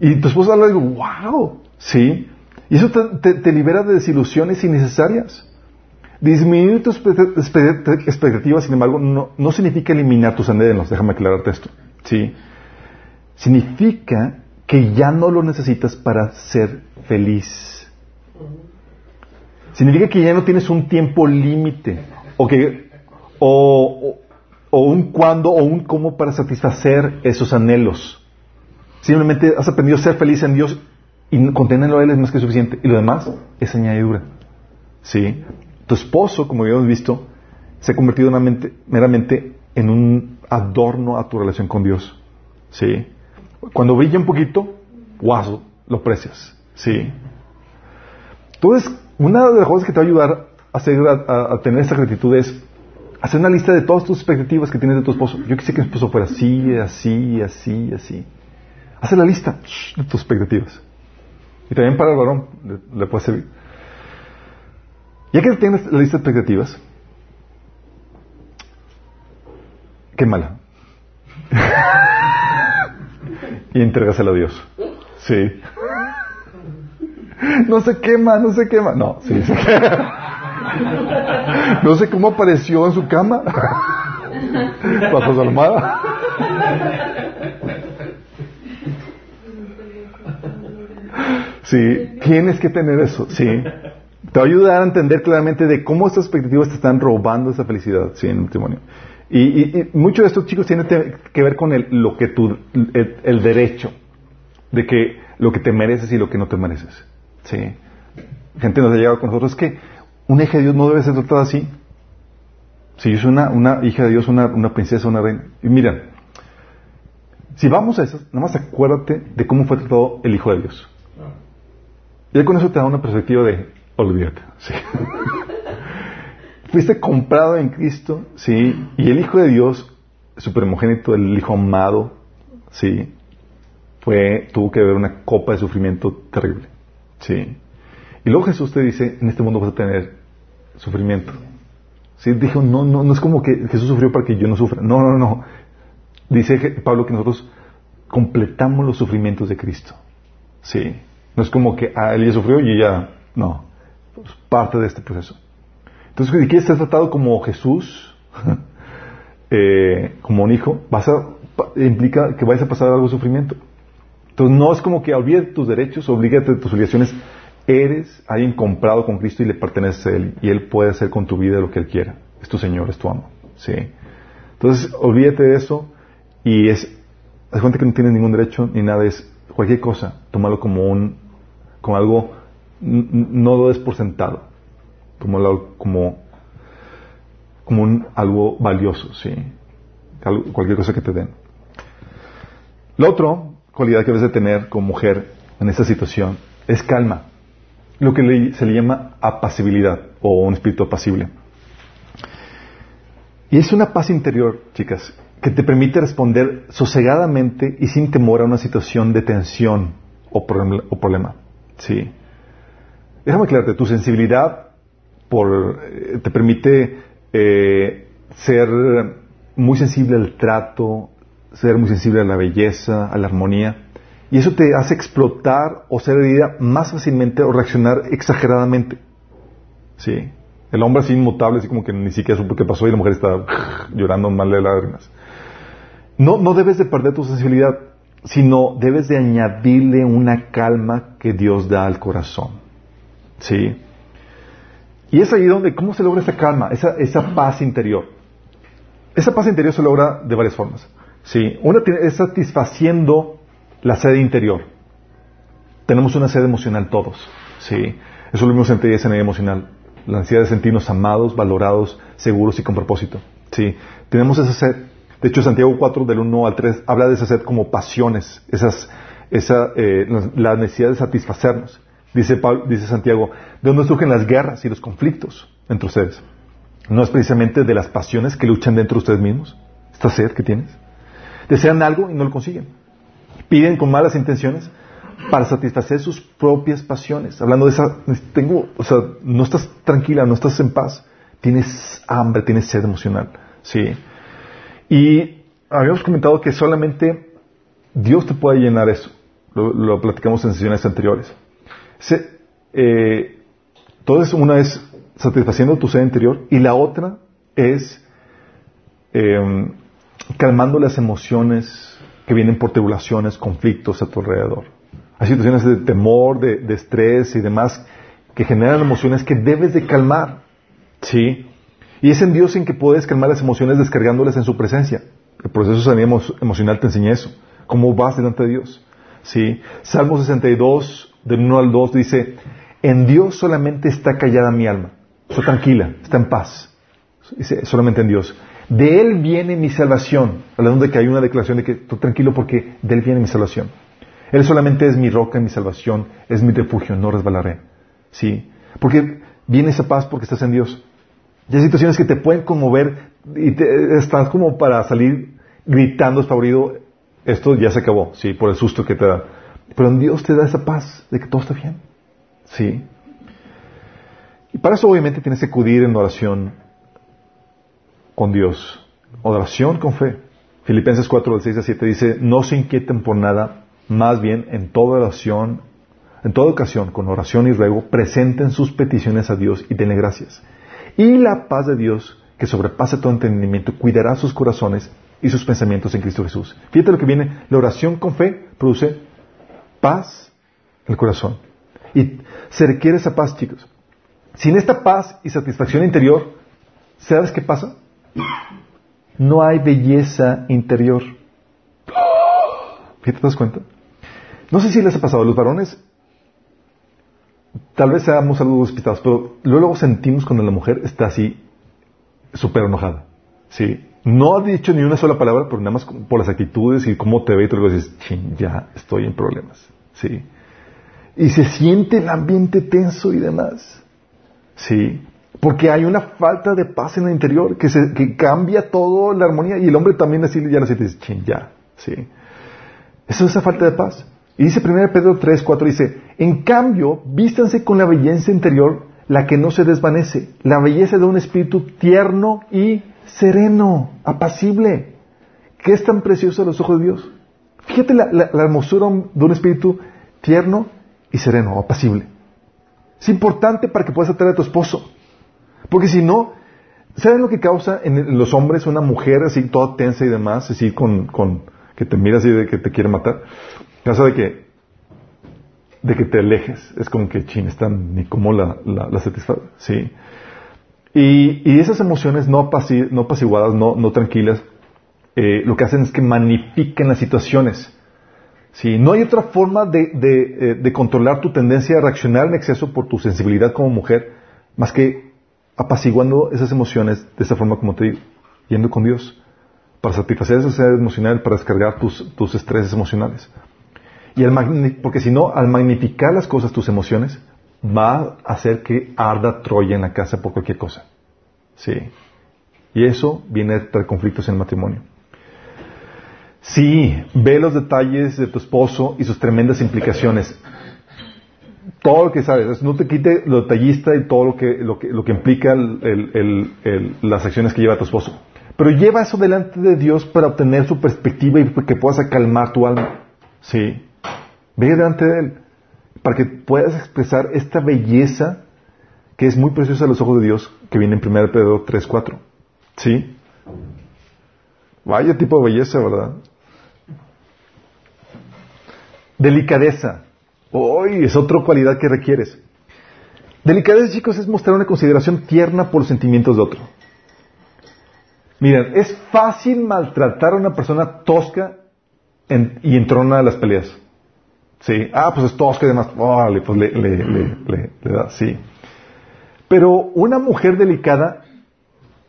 Y tu esposo habla y digo, wow, sí. Y eso te, libera de desilusiones innecesarias. Disminuir tus expectativas, sin embargo, no, significa eliminar tus anhelos. Déjame aclararte esto. Sí. Significa que ya no lo necesitas para ser feliz. Significa que ya no tienes un tiempo límite. O o, o un cuándo o un cómo para satisfacer esos anhelos. Simplemente has aprendido a ser feliz en Dios y contenerlo a Él es más que suficiente. Y lo demás es añadidura. ¿Sí? Tu esposo, como ya hemos visto, se ha convertido meramente en un adorno a tu relación con Dios. ¿Sí? Cuando brilla un poquito, guau, lo aprecias. ¿Sí? Entonces, una de las cosas que te va a ayudar a, a tener esa gratitud es hacer una lista de todas tus expectativas que tienes de tu esposo. Yo quisiera que mi esposo fuera así, así, así, así. Haz la lista de tus expectativas. Y también para el varón le, puede servir. Ya que tienes la lista de expectativas, quémala. y entrégasela a Dios. Sí. No se quema, no se quema. No, sí, se quema. No sé cómo apareció en su cama. Bajo su. Sí, tienes que tener eso, sí. Te va a ayudar a entender claramente de cómo estas expectativas te están robando esa felicidad, sí, en el matrimonio. Y, mucho de esto, chicos, tiene que ver con el, lo que tu, el, derecho de que lo que te mereces y lo que no te mereces. Sí. Gente nos ha llegado con nosotros, es que una hija de Dios no debe ser tratada así. Si yo soy una, una hija de Dios, una, una, princesa, una reina. Y mira, si vamos a eso, nada más acuérdate de cómo fue tratado el Hijo de Dios. Y con eso te da una perspectiva de, olvídate. ¿sí? Fuiste comprado en Cristo, ¿sí? Y el Hijo de Dios, su primogénito, el Hijo amado, ¿sí? Fue, tuvo que ver una copa de sufrimiento terrible, ¿sí? Y luego Jesús te dice, en este mundo vas a tener sufrimiento. ¿Sí? Dijo, no, no, no es como que Jesús sufrió para que yo no sufra. No, no, no. Dice Pablo que nosotros completamos los sufrimientos de Cristo. Sí. No es como que a él ya sufrió y ya, no. Parte de este proceso. Entonces, si quieres ser tratado como Jesús, eh, como un hijo, vas a, implica que vayas a pasar algo de sufrimiento. Entonces, no es como que olvides tus derechos, oblígate de tus obligaciones Eres alguien comprado con Cristo y le pertenece a Él. Y Él puede hacer con tu vida lo que Él quiera. Es tu Señor, es tu amo. ¿sí? Entonces, olvídate de eso y es, haz cuenta que no tienes ningún derecho ni nada, es cualquier cosa, tómalo como un, como algo, no lo des por sentado, como, un, algo valioso, sí, cualquier cosa que te den. La otra cualidad que debes de tener como mujer en esta situación es calma lo que se le llama apacibilidad o un espíritu apacible. Y es una paz interior, chicas, que te permite responder sosegadamente y sin temor a una situación de tensión o, problema. ¿Sí? Déjame aclararte, tu sensibilidad eh, te permite eh, ser muy sensible al trato, ser muy sensible a la belleza, a la armonía. Y eso te hace explotar o ser herida más fácilmente o reaccionar exageradamente. Sí. El hombre así inmutable, así como que ni siquiera supo qué pasó y la mujer está llorando mal de lágrimas. No, no debes de perder tu sensibilidad, sino debes de añadirle una calma que Dios da al corazón. ¿Sí? Y es ahí donde, ¿cómo se logra esa calma, esa, esa paz interior? Esa paz interior se logra de varias formas. ¿Sí? Una es satisfaciendo la sede interior. Tenemos una sede emocional todos, ¿sí? Eso lo vimos en en emocional. La necesidad de sentirnos amados, valorados, seguros y con propósito. Sí, tenemos esa sed. De hecho, Santiago 4, del 1 al 3, habla de esa sed como pasiones, esas, esa, eh, la necesidad de satisfacernos. Dice, Santiago, ¿de dónde surgen las guerras y los conflictos entre ustedes? ¿No es precisamente de las pasiones que luchan dentro de ustedes mismos? ¿Esta sed que tienes? Desean algo y no lo consiguen. Piden con malas intenciones para satisfacer sus propias pasiones. Hablando de esa, tengo, o sea, no estás tranquila, no estás en paz. Tienes hambre, tienes sed emocional. Sí. Y habíamos comentado que solamente Dios te puede llenar eso. Lo, platicamos en sesiones anteriores. Eh, entonces, una es satisfaciendo tu sed interior y la otra es em, calmando las emociones que vienen por tribulaciones, conflictos a tu alrededor. Hay situaciones de temor, de, de estrés y demás que generan emociones que debes de calmar. ¿Sí? Y es en Dios en que puedes calmar las emociones descargándolas en su presencia. El proceso sanidad emocional te enseña eso. ¿Cómo vas delante de Dios? ¿Sí? Salmo 62, del 1 al 2, dice, en Dios solamente está callada mi alma. Está tranquila, está en paz. Solamente en Dios. De Él viene mi salvación. Hablando de que hay una declaración de que estoy tranquilo porque de Él viene mi salvación. Él solamente es mi roca, mi salvación, es mi refugio, no resbalaré. ¿Sí? Porque viene esa paz porque estás en Dios. Y hay situaciones que te pueden conmover y estás como para salir gritando espavorido, esto ya se acabó, sí, por el susto que te da. Pero en Dios te da esa paz de que todo está bien. Sí. Y para eso obviamente tienes que acudir en oración con Dios. Oración con fe. Filipenses 4, del 6 a 7 dice, no se inquieten por nada, más bien en toda oración, en toda ocasión, con oración y ruego, presenten sus peticiones a Dios y denle gracias. Y la paz de Dios, que sobrepasa todo entendimiento, cuidará sus corazones y sus pensamientos en Cristo Jesús. Fíjate lo que viene, la oración con fe produce paz en el corazón. Y se requiere esa paz, chicos. Sin esta paz y satisfacción interior, ¿sabes qué pasa? No hay belleza interior. ¿Te das cuenta? No sé si les ha pasado, a los varones tal vez seamos algo despistados, pero luego sentimos cuando la mujer está así, súper enojada. ¿sí? No ha dicho ni una sola palabra, pero nada más por las actitudes y cómo te ve y tú le dices, ya estoy en problemas. ¿sí? Y se siente el ambiente tenso y demás. ¿sí? Porque hay una falta de paz en el interior que, se, que cambia toda la armonía y el hombre también así ya lo siente, dice, ya. ¿sí? Eso es esa falta de paz. Y dice 1 Pedro 3, 4, dice, en cambio, vístanse con la belleza interior, la que no se desvanece, la belleza de un espíritu tierno y sereno, apacible, que es tan precioso a los ojos de Dios. Fíjate la, hermosura de un espíritu tierno y sereno, apacible. Es importante para que puedas atraer a tu esposo. Porque si no, ¿saben lo que causa en los hombres una mujer así toda tensa y demás, así con, con que te mira así de que te quiere matar? caso de que, de que te alejes, es como que chin, están ni como la, la, ¿sí? Y, y, esas emociones no, no apaciguadas, no, tranquilas, eh, lo que hacen es que magnifiquen las situaciones. ¿sí? No hay otra forma eh, de, controlar tu tendencia a reaccionar en exceso por tu sensibilidad como mujer, más que apaciguando esas emociones de esa forma como te digo, yendo con Dios, para satisfacer esa sed emocional, para descargar tus, tus estreses emocionales. Y porque si no, al magnificar las cosas, tus emociones, va a hacer que arda Troya en la casa por cualquier cosa. Sí. Y eso viene a traer conflictos en el matrimonio. Sí, ve los detalles de tu esposo y sus tremendas implicaciones. Todo lo que sabes, no te quite lo detallista y todo lo que, lo que, lo que implica las acciones que lleva tu esposo. Pero lleva eso delante de Dios para obtener su perspectiva y que puedas calmar tu alma. Sí. Ve delante de Él para que puedas expresar esta belleza que es muy preciosa a los ojos de Dios que viene en 1 Pedro 3.4. ¿Sí? Vaya tipo de belleza, ¿verdad? Delicadeza. Hoy es otra cualidad que requieres. Delicadeza, chicos, es mostrar una consideración tierna por los sentimientos de otro. Miren, es fácil maltratar a una persona tosca y entrona a las peleas. Sí, ah, pues es tosco y demás. Órale, pues le, le, le, le, da, sí. Pero una mujer delicada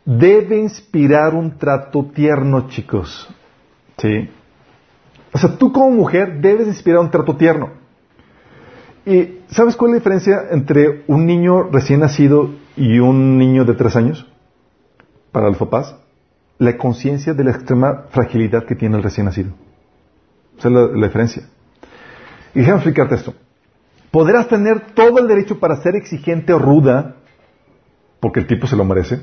debe inspirar un trato tierno, chicos. ¿Sí? O sea, tú como mujer debes inspirar un trato tierno. ¿Y sabes cuál es la diferencia entre un niño recién nacido y un niño de tres años? Para los papás. La conciencia de la extrema fragilidad que tiene el recién nacido. Esa es la, diferencia. Y déjame explicarte esto. Podrás tener todo el derecho para ser exigente o ruda, porque el tipo se lo merece,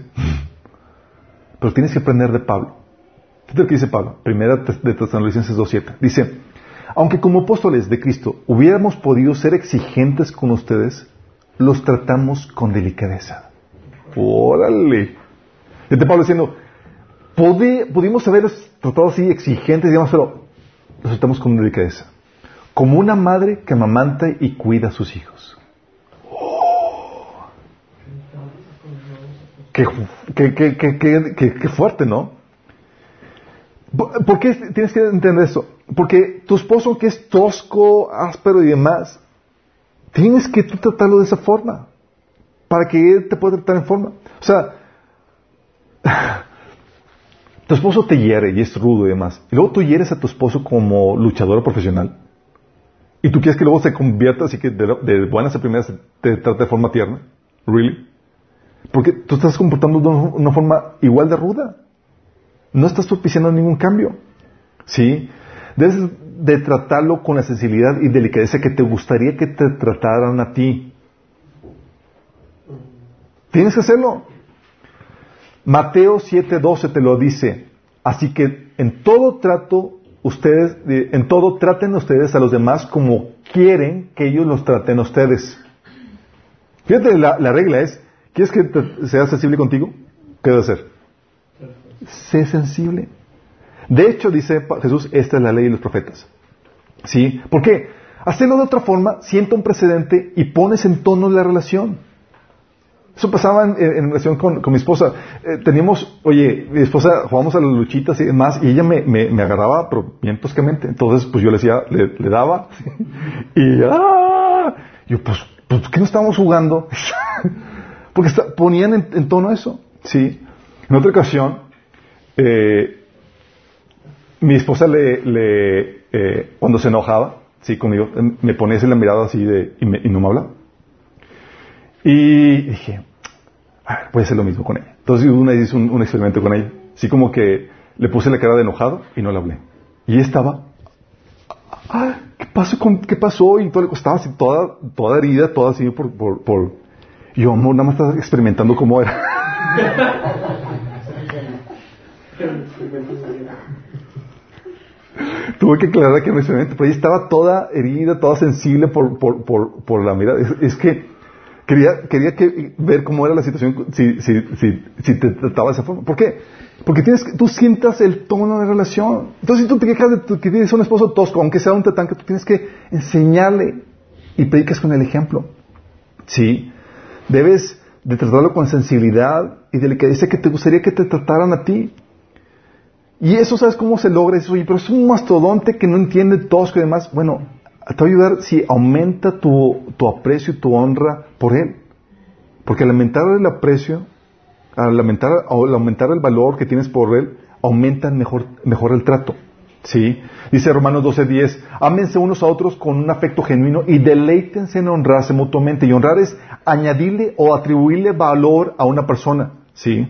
pero tienes que aprender de Pablo. Fíjate lo que dice Pablo, primera de Tesalonicenses 2.7. Dice, aunque como apóstoles de Cristo hubiéramos podido ser exigentes con ustedes, los tratamos con delicadeza. Órale. Fíjate Pablo diciendo, pudimos haberlos tratado así exigentes, digamos, pero los tratamos con delicadeza. Como una madre que amamanta y cuida a sus hijos. Oh. Qué, fuerte, ¿no? ¿Por qué tienes que entender eso? Porque tu esposo, que es tosco, áspero y demás, tienes que tú tratarlo de esa forma. Para que él te pueda tratar en forma. O sea, tu esposo te hiere y es rudo y demás. Y luego tú hieres a tu esposo como luchador profesional. Y tú quieres que luego se convierta así que de, buenas a primeras te trate de forma tierna. ¿Really? Porque tú estás comportando de una forma igual de ruda. No estás propiciando ningún cambio. ¿Sí? Debes de tratarlo con la sensibilidad y delicadeza que te gustaría que te trataran a ti. Tienes que hacerlo. Mateo 7:12 te lo dice. Así que en todo trato, ustedes, en todo traten ustedes a los demás como quieren que ellos los traten a ustedes. Fíjate, la, regla es, ¿quieres que sea sensible contigo? ¿Qué debe hacer? sé sensible. De hecho, dice Jesús, esta es la ley de los profetas. ¿Sí? ¿Por qué? Hacerlo de otra forma sienta un precedente y pones en tono la relación. Eso pasaba en, relación con, mi esposa. Eh, teníamos, oye, mi esposa jugábamos a las luchitas y demás, y ella me, me, agarraba, pero bien toscamente. Entonces, pues yo le decía, le, daba, y ¡ah! Yo, pues, pues, ¿qué no estábamos jugando? Porque ponían en, en, tono eso, ¿sí? En otra ocasión, eh, mi esposa le, eh, cuando se enojaba, sí, conmigo, em, me ponía así la mirada así de, y, no me hablaba. Y dije, ah, voy a hacer lo mismo con ella. Entonces una vez hice un, experimento con ella. Así como que le puse la cara de enojado y no le hablé. Y ella estaba, ah, ¿qué pasó? Con, ¿Qué pasó? Y todo, estaba así toda, toda herida, toda así por... Y yo, amor, nada más estaba experimentando cómo era. Tuve que aclarar que no experimento, pero ella estaba toda herida, toda sensible por, por, por, por la mirada. Es, que quería, quería que, ver cómo era la situación si, si, si, si, te trataba de esa forma. ¿Por qué? Porque tienes, tú sientas el tono de la relación. Entonces, si tú te quejas de que tienes un esposo tosco, aunque sea un tetán, que tú tienes que enseñarle y predicas con el ejemplo. Sí. Debes de tratarlo con sensibilidad y delicadeza que te gustaría que te trataran a ti. Y eso, ¿sabes cómo se logra eso? Oye, pero es un mastodonte que no entiende tosco y demás. Bueno, te va a ayudar si aumenta tu, tu aprecio y tu honra por él. Porque al aumentar el aprecio, al aumentar, al aumentar el valor que tienes por él, aumenta mejor, mejor el trato. ¿Sí? Dice Romanos 12:10, ámense unos a otros con un afecto genuino y deleítense en honrarse mutuamente. Y honrar es añadirle o atribuirle valor a una persona. ¿Sí?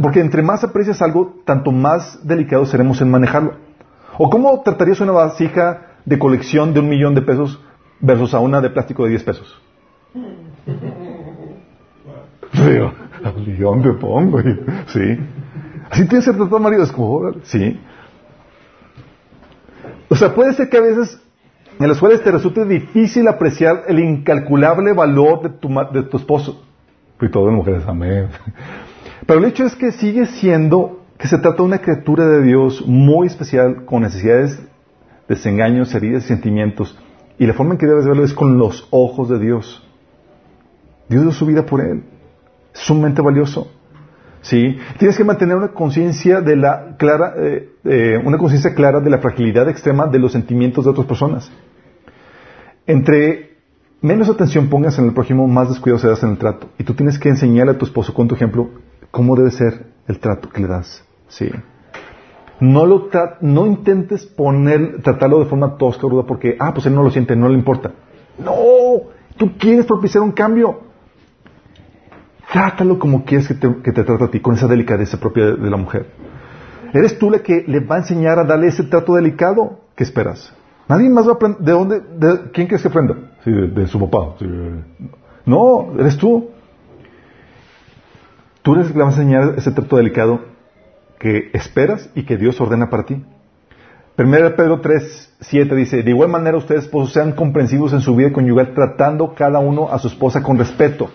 porque entre más aprecias algo, tanto más delicados seremos en manejarlo. ¿O cómo tratarías una vasija de colección de un millón de pesos versus a una de plástico de 10 pesos? Digo, ¿dónde pongo? Sí. Así tiene ser tratado marido, es como, sí. O sea, puede ser que a veces en las cuales te resulte difícil apreciar el incalculable valor de tu, de tu esposo. Y todas las mujeres, amén. Pero el hecho es que sigue siendo que se trata de una criatura de Dios muy especial, con necesidades, desengaños, heridas y sentimientos. Y la forma en que debes verlo es con los ojos de Dios. Dios dio su vida por él. Es sumamente valioso. ¿Sí? Tienes que mantener una conciencia de la clara, eh, eh, una conciencia clara de la fragilidad extrema de los sentimientos de otras personas. Entre menos atención pongas en el prójimo, más descuido se das en el trato. Y tú tienes que enseñarle a tu esposo con tu ejemplo cómo debe ser el trato que le das. Sí. No lo no intentes poner, tratarlo de forma tosca, ruda, porque, ah, pues él no lo siente, no le importa. No, tú quieres propiciar un cambio. Trátalo como quieres que te, que te trate a ti, con esa delicadeza propia de, la mujer. Eres tú la que le va a enseñar a darle ese trato delicado. ¿Qué esperas? Nadie más va a aprender. ¿De dónde? De, ¿Quién crees que aprenda? Sí, de, su papá. No, eres tú. Tú eres el que le vas a enseñar ese trato delicado que esperas y que Dios ordena para ti. Primero Pedro 3, 7 dice, de igual manera ustedes esposos sean comprensivos en su vida conyugal tratando cada uno a su esposa con respeto,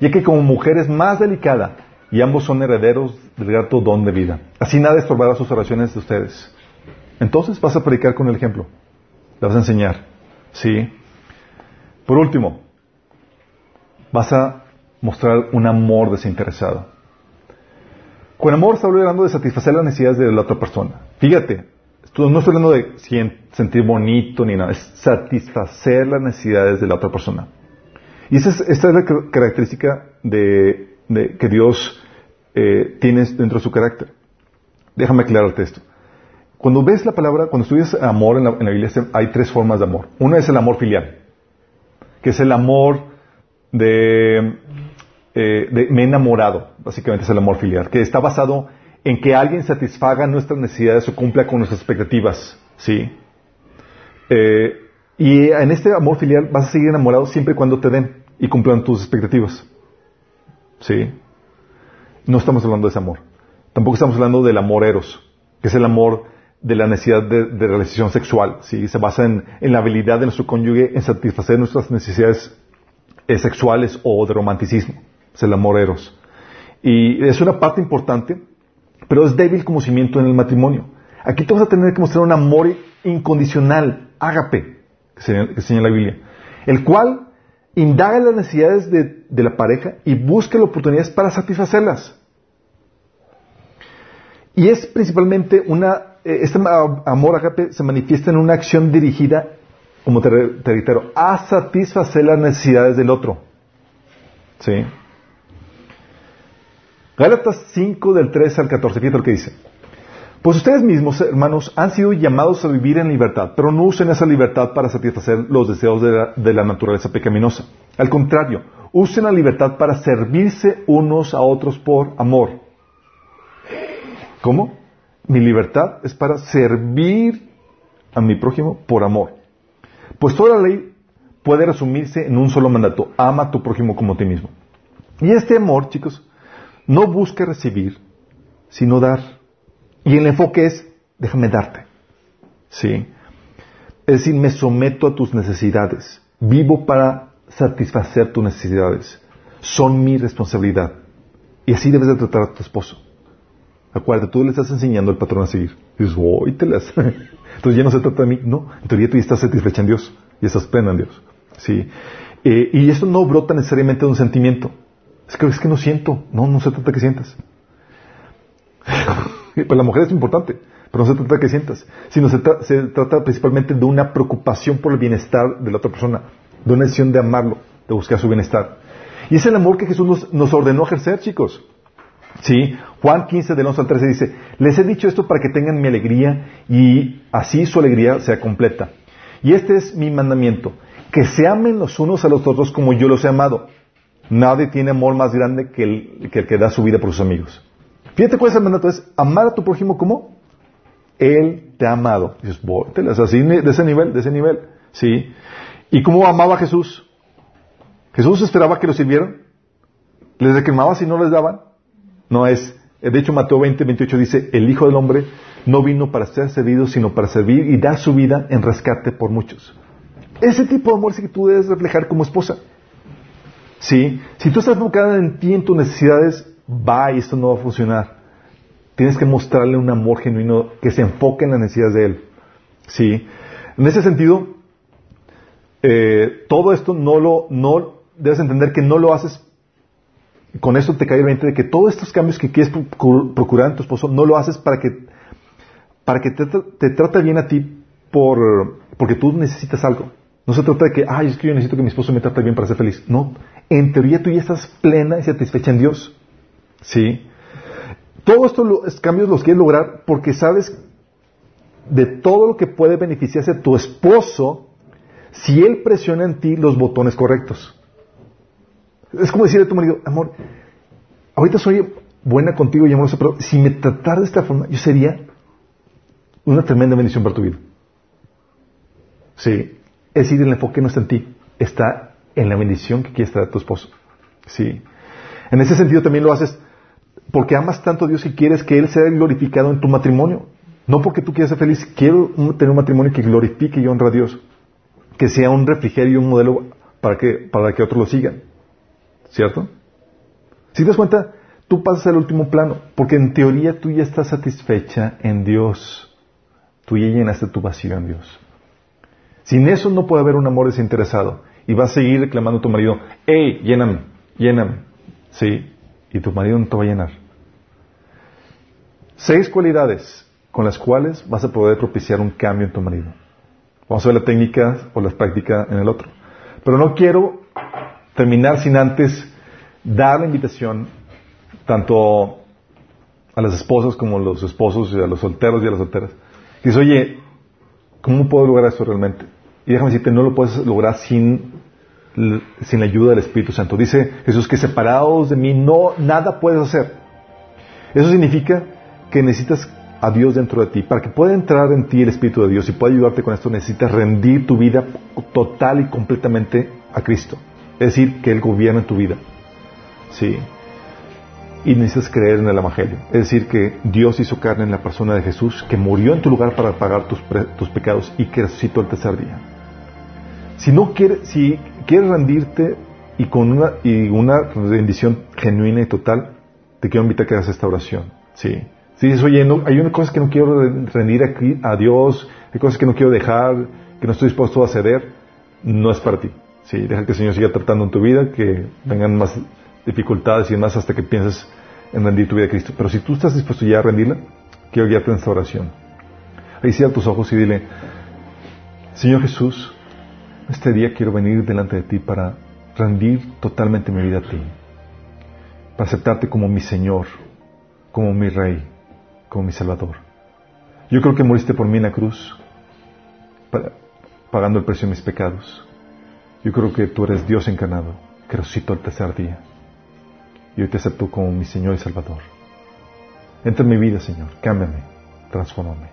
ya que como mujer es más delicada y ambos son herederos del grato don de vida. Así nada estorbará sus oraciones de ustedes. Entonces vas a predicar con el ejemplo. Le vas a enseñar. ¿Sí? Por último, vas a mostrar un amor desinteresado. Con amor está hablando de satisfacer las necesidades de la otra persona. Fíjate, no estoy hablando de sentir bonito ni nada, es satisfacer las necesidades de la otra persona. Y esa es, esta es la característica de, que Dios eh, tiene dentro de su carácter. Déjame aclararte esto. Cuando ves la palabra, cuando estudias amor en la, en la Biblia, hay tres formas de amor. Una es el amor filial, que es el amor de, eh, me he enamorado, básicamente es el amor filial, que está basado en que alguien satisfaga nuestras necesidades o cumpla con nuestras expectativas, ¿sí? Eh, y en este amor filial vas a seguir enamorado siempre y cuando te den y cumplan tus expectativas, ¿sí? No estamos hablando de ese amor. Tampoco estamos hablando del amor eros, que es el amor de la necesidad de, realización sexual, ¿sí? Se basa en, la habilidad de nuestro cónyuge en satisfacer nuestras necesidades eh, sexuales o de romanticismo. Es el amor eros. Y es una parte importante pero es débil como cimiento en el matrimonio. Aquí te a tener que mostrar un amor incondicional, ágape, que señala la Biblia, el cual indaga las necesidades de, la pareja y busca las oportunidades para satisfacerlas. Y es principalmente una, eh, este amor ágape se manifiesta en una acción dirigida, como te, te reitero, a satisfacer las necesidades del otro. ¿Sí? Gálatas 5 del 3 al 14, fíjate lo que dice. Pues ustedes mismos, hermanos, han sido llamados a vivir en libertad, pero no usen esa libertad para satisfacer los deseos de la, naturaleza pecaminosa. Al contrario, usen la libertad para servirse unos a otros por amor. ¿Cómo? Mi libertad es para servir a mi prójimo por amor. Pues toda la ley puede resumirse en un solo mandato. Ama a tu prójimo como a ti mismo. Y este amor, chicos, no busca recibir, sino dar. Y el enfoque es, déjame darte. ¿Sí? Es decir, me someto a tus necesidades. Vivo para satisfacer tus necesidades. Son mi responsabilidad. Y así debes de tratar a tu esposo. Acuérdate, tú le estás enseñando el patrón a seguir. Dices, oh, te las. Entonces ya no se trata de mí. No, en teoría tú ya estás satisfecha en Dios. Y estás plena en Dios. ¿Sí? Eh, y esto no brota necesariamente de un sentimiento. Es que, es que no siento. No, no se trata que sientas. pues la mujer es importante, pero no se trata que sientas, sino se, trata principalmente de una preocupación por el bienestar de la otra persona, de una decisión de amarlo, de buscar su bienestar. Y es el amor que Jesús nos, ordenó ejercer, chicos. Sí, Juan 15 del 11 al 13 dice, les he dicho esto para que tengan mi alegría y así su alegría sea completa. Y este es mi mandamiento, que se amen los unos a los otros como yo los he amado. Nadie tiene amor más grande que el, que da su vida por sus amigos. Fíjate cuál es el mandato, es amar a tu prójimo como Él te ha amado. dices, así de ese nivel, de ese nivel. ¿Sí? ¿Y cómo amaba a Jesús? Jesús esperaba que lo sirvieran. Les reclamaba si no les daban. No es, de hecho Mateo 20, 28 dice, el Hijo del Hombre no vino para ser servido, sino para servir y dar su vida en rescate por muchos. Ese tipo de amor es que tú debes reflejar como esposa. ¿Sí? Si tú estás enfocada en ti, en tus necesidades, va y esto no va a funcionar. Tienes que mostrarle un amor genuino que se enfoque en las necesidades de él. ¿Sí? En ese sentido, eh, todo esto no lo, no, debes entender que no lo haces, con esto te cae el 20 de que todos estos cambios que quieres procurar en tu esposo, no lo haces para que, para que te, te trate bien a ti por, porque tú necesitas algo. No se trata de que, ay, es que yo necesito que mi esposo me trate bien para ser feliz. No, en teoría tú ya estás plena y satisfecha en Dios. ¿Sí? Todos estos cambios los quieres lograr porque sabes de todo lo que puede beneficiarse tu esposo si él presiona en ti los botones correctos. Es como decirle a tu marido, amor, ahorita soy buena contigo y amorosa, pero si me tratara de esta forma, yo sería una tremenda bendición para tu vida. Sí. Es decir, el enfoque no está en ti, está en la bendición que quieres traer a tu esposo. Sí. En ese sentido también lo haces porque amas tanto a Dios y quieres que Él sea glorificado en tu matrimonio. No porque tú quieras ser feliz, quiero tener un matrimonio que glorifique y honre a Dios. Que sea un refrigerio y un modelo para que, para que otros lo sigan. ¿Cierto? Si te das cuenta, tú pasas al último plano, porque en teoría tú ya estás satisfecha en Dios. Tú ya llenaste tu vacío en Dios. Sin eso no puede haber un amor desinteresado. Y vas a seguir reclamando a tu marido, hey, lléname, lléname. Sí, y tu marido no te va a llenar. Seis cualidades con las cuales vas a poder propiciar un cambio en tu marido. Vamos a ver la técnica o la práctica en el otro. Pero no quiero terminar sin antes dar la invitación tanto a las esposas como a los esposos y a los solteros y a las solteras. Y dice, oye, ¿cómo puedo lograr esto realmente? Y déjame decirte, no lo puedes lograr sin, sin la ayuda del Espíritu Santo. Dice Jesús que separados de mí no, nada puedes hacer. Eso significa que necesitas a Dios dentro de ti. Para que pueda entrar en ti el Espíritu de Dios y pueda ayudarte con esto, necesitas rendir tu vida total y completamente a Cristo. Es decir, que Él gobierna tu vida. Sí. Y necesitas creer en el Evangelio. Es decir, que Dios hizo carne en la persona de Jesús, que murió en tu lugar para pagar tus, tus pecados y que resucitó el tercer día. Si no quieres, si quieres rendirte y con una, y una rendición genuina y total, te quiero invitar a que hagas esta oración. Sí. Si dices, oye, hay unas cosas que no quiero rendir aquí a Dios, hay cosas que no quiero dejar, que no estoy dispuesto a ceder, no es para ti. Sí, deja que el Señor siga tratando en tu vida, que vengan más dificultades y demás hasta que pienses en rendir tu vida a Cristo. Pero si tú estás dispuesto ya a rendirla, quiero guiarte en esta oración. Ahí cierra tus ojos y dile, Señor Jesús, este día quiero venir delante de ti para rendir totalmente mi vida a ti, para aceptarte como mi Señor, como mi Rey, como mi Salvador. Yo creo que moriste por mí en la cruz, pagando el precio de mis pecados. Yo creo que tú eres Dios encarnado, que resucitó el tercer día. Y hoy te acepto como mi Señor y Salvador. Entra en mi vida, Señor. Cámbiame, transfórmame.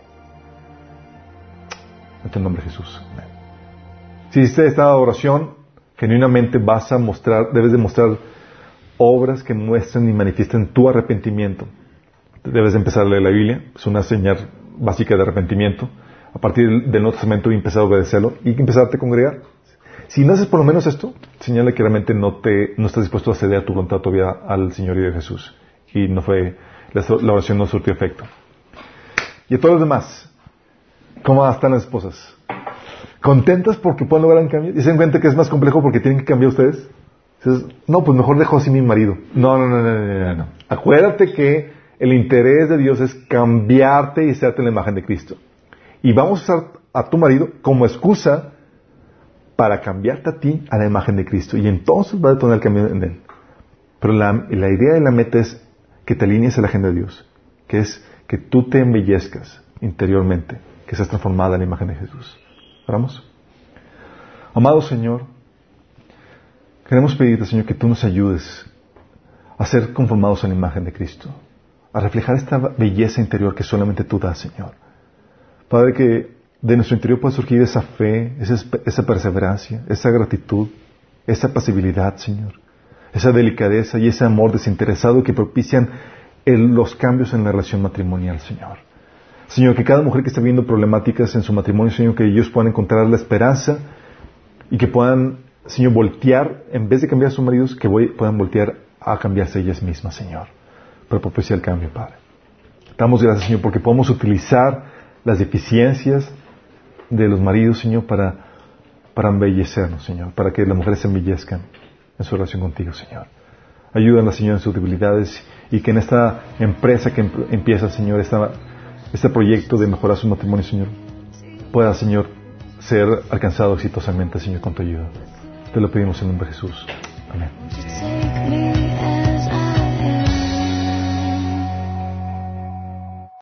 En tu nombre, Jesús. Si hiciste esta oración, genuinamente vas a mostrar, debes de mostrar obras que muestren y manifiesten tu arrepentimiento debes empezar a leer la Biblia, es una señal básica de arrepentimiento. A partir del Nuevo Testamento y empezar a obedecerlo y empezarte a congregar. Si no haces por lo menos esto, señala que realmente no, te, no estás dispuesto a ceder a tu voluntad todavía al Señor y de Jesús. Y no fue, la, oración no surtió efecto. Y a todos los demás, ¿cómo están las esposas? ¿Contentas porque pueden lograr un cambio? ¿Y se dan cuenta que es más complejo porque tienen que cambiar ustedes? no, pues mejor dejo así mi marido. No, no, no, no, no, no. Acuérdate que el interés de Dios es cambiarte y hacerte la imagen de Cristo. Y vamos a usar a tu marido como excusa para cambiarte a ti a la imagen de Cristo. Y entonces va a detonar el cambio en él. Pero la, idea de la meta es que te alinees a la agenda de Dios, que es que tú te embellezcas interiormente, que seas transformada en la imagen de Jesús. ¿Vamos? Amado Señor, queremos pedirte, Señor, que tú nos ayudes a ser conformados a la imagen de Cristo a reflejar esta belleza interior que solamente tú das, Señor. Padre, que de nuestro interior pueda surgir esa fe, esa, perseverancia, esa gratitud, esa pasibilidad, Señor, esa delicadeza y ese amor desinteresado que propician los cambios en la relación matrimonial, Señor. Señor, que cada mujer que está viendo problemáticas en su matrimonio, Señor, que ellos puedan encontrar la esperanza y que puedan, Señor, voltear, en vez de cambiar a sus maridos, que puedan voltear a cambiarse ellas mismas, Señor para propiciar el cambio, Padre. Damos gracias, Señor, porque podemos utilizar las deficiencias de los maridos, Señor, para, para embellecernos, Señor, para que las mujeres se embellezcan en su relación contigo, Señor. Ayúdanos, Señor, en sus debilidades y que en esta empresa que empieza, Señor, esta, este proyecto de mejorar su matrimonio, Señor, pueda, Señor, ser alcanzado exitosamente, Señor, con tu ayuda. Te lo pedimos en nombre de Jesús. Amén.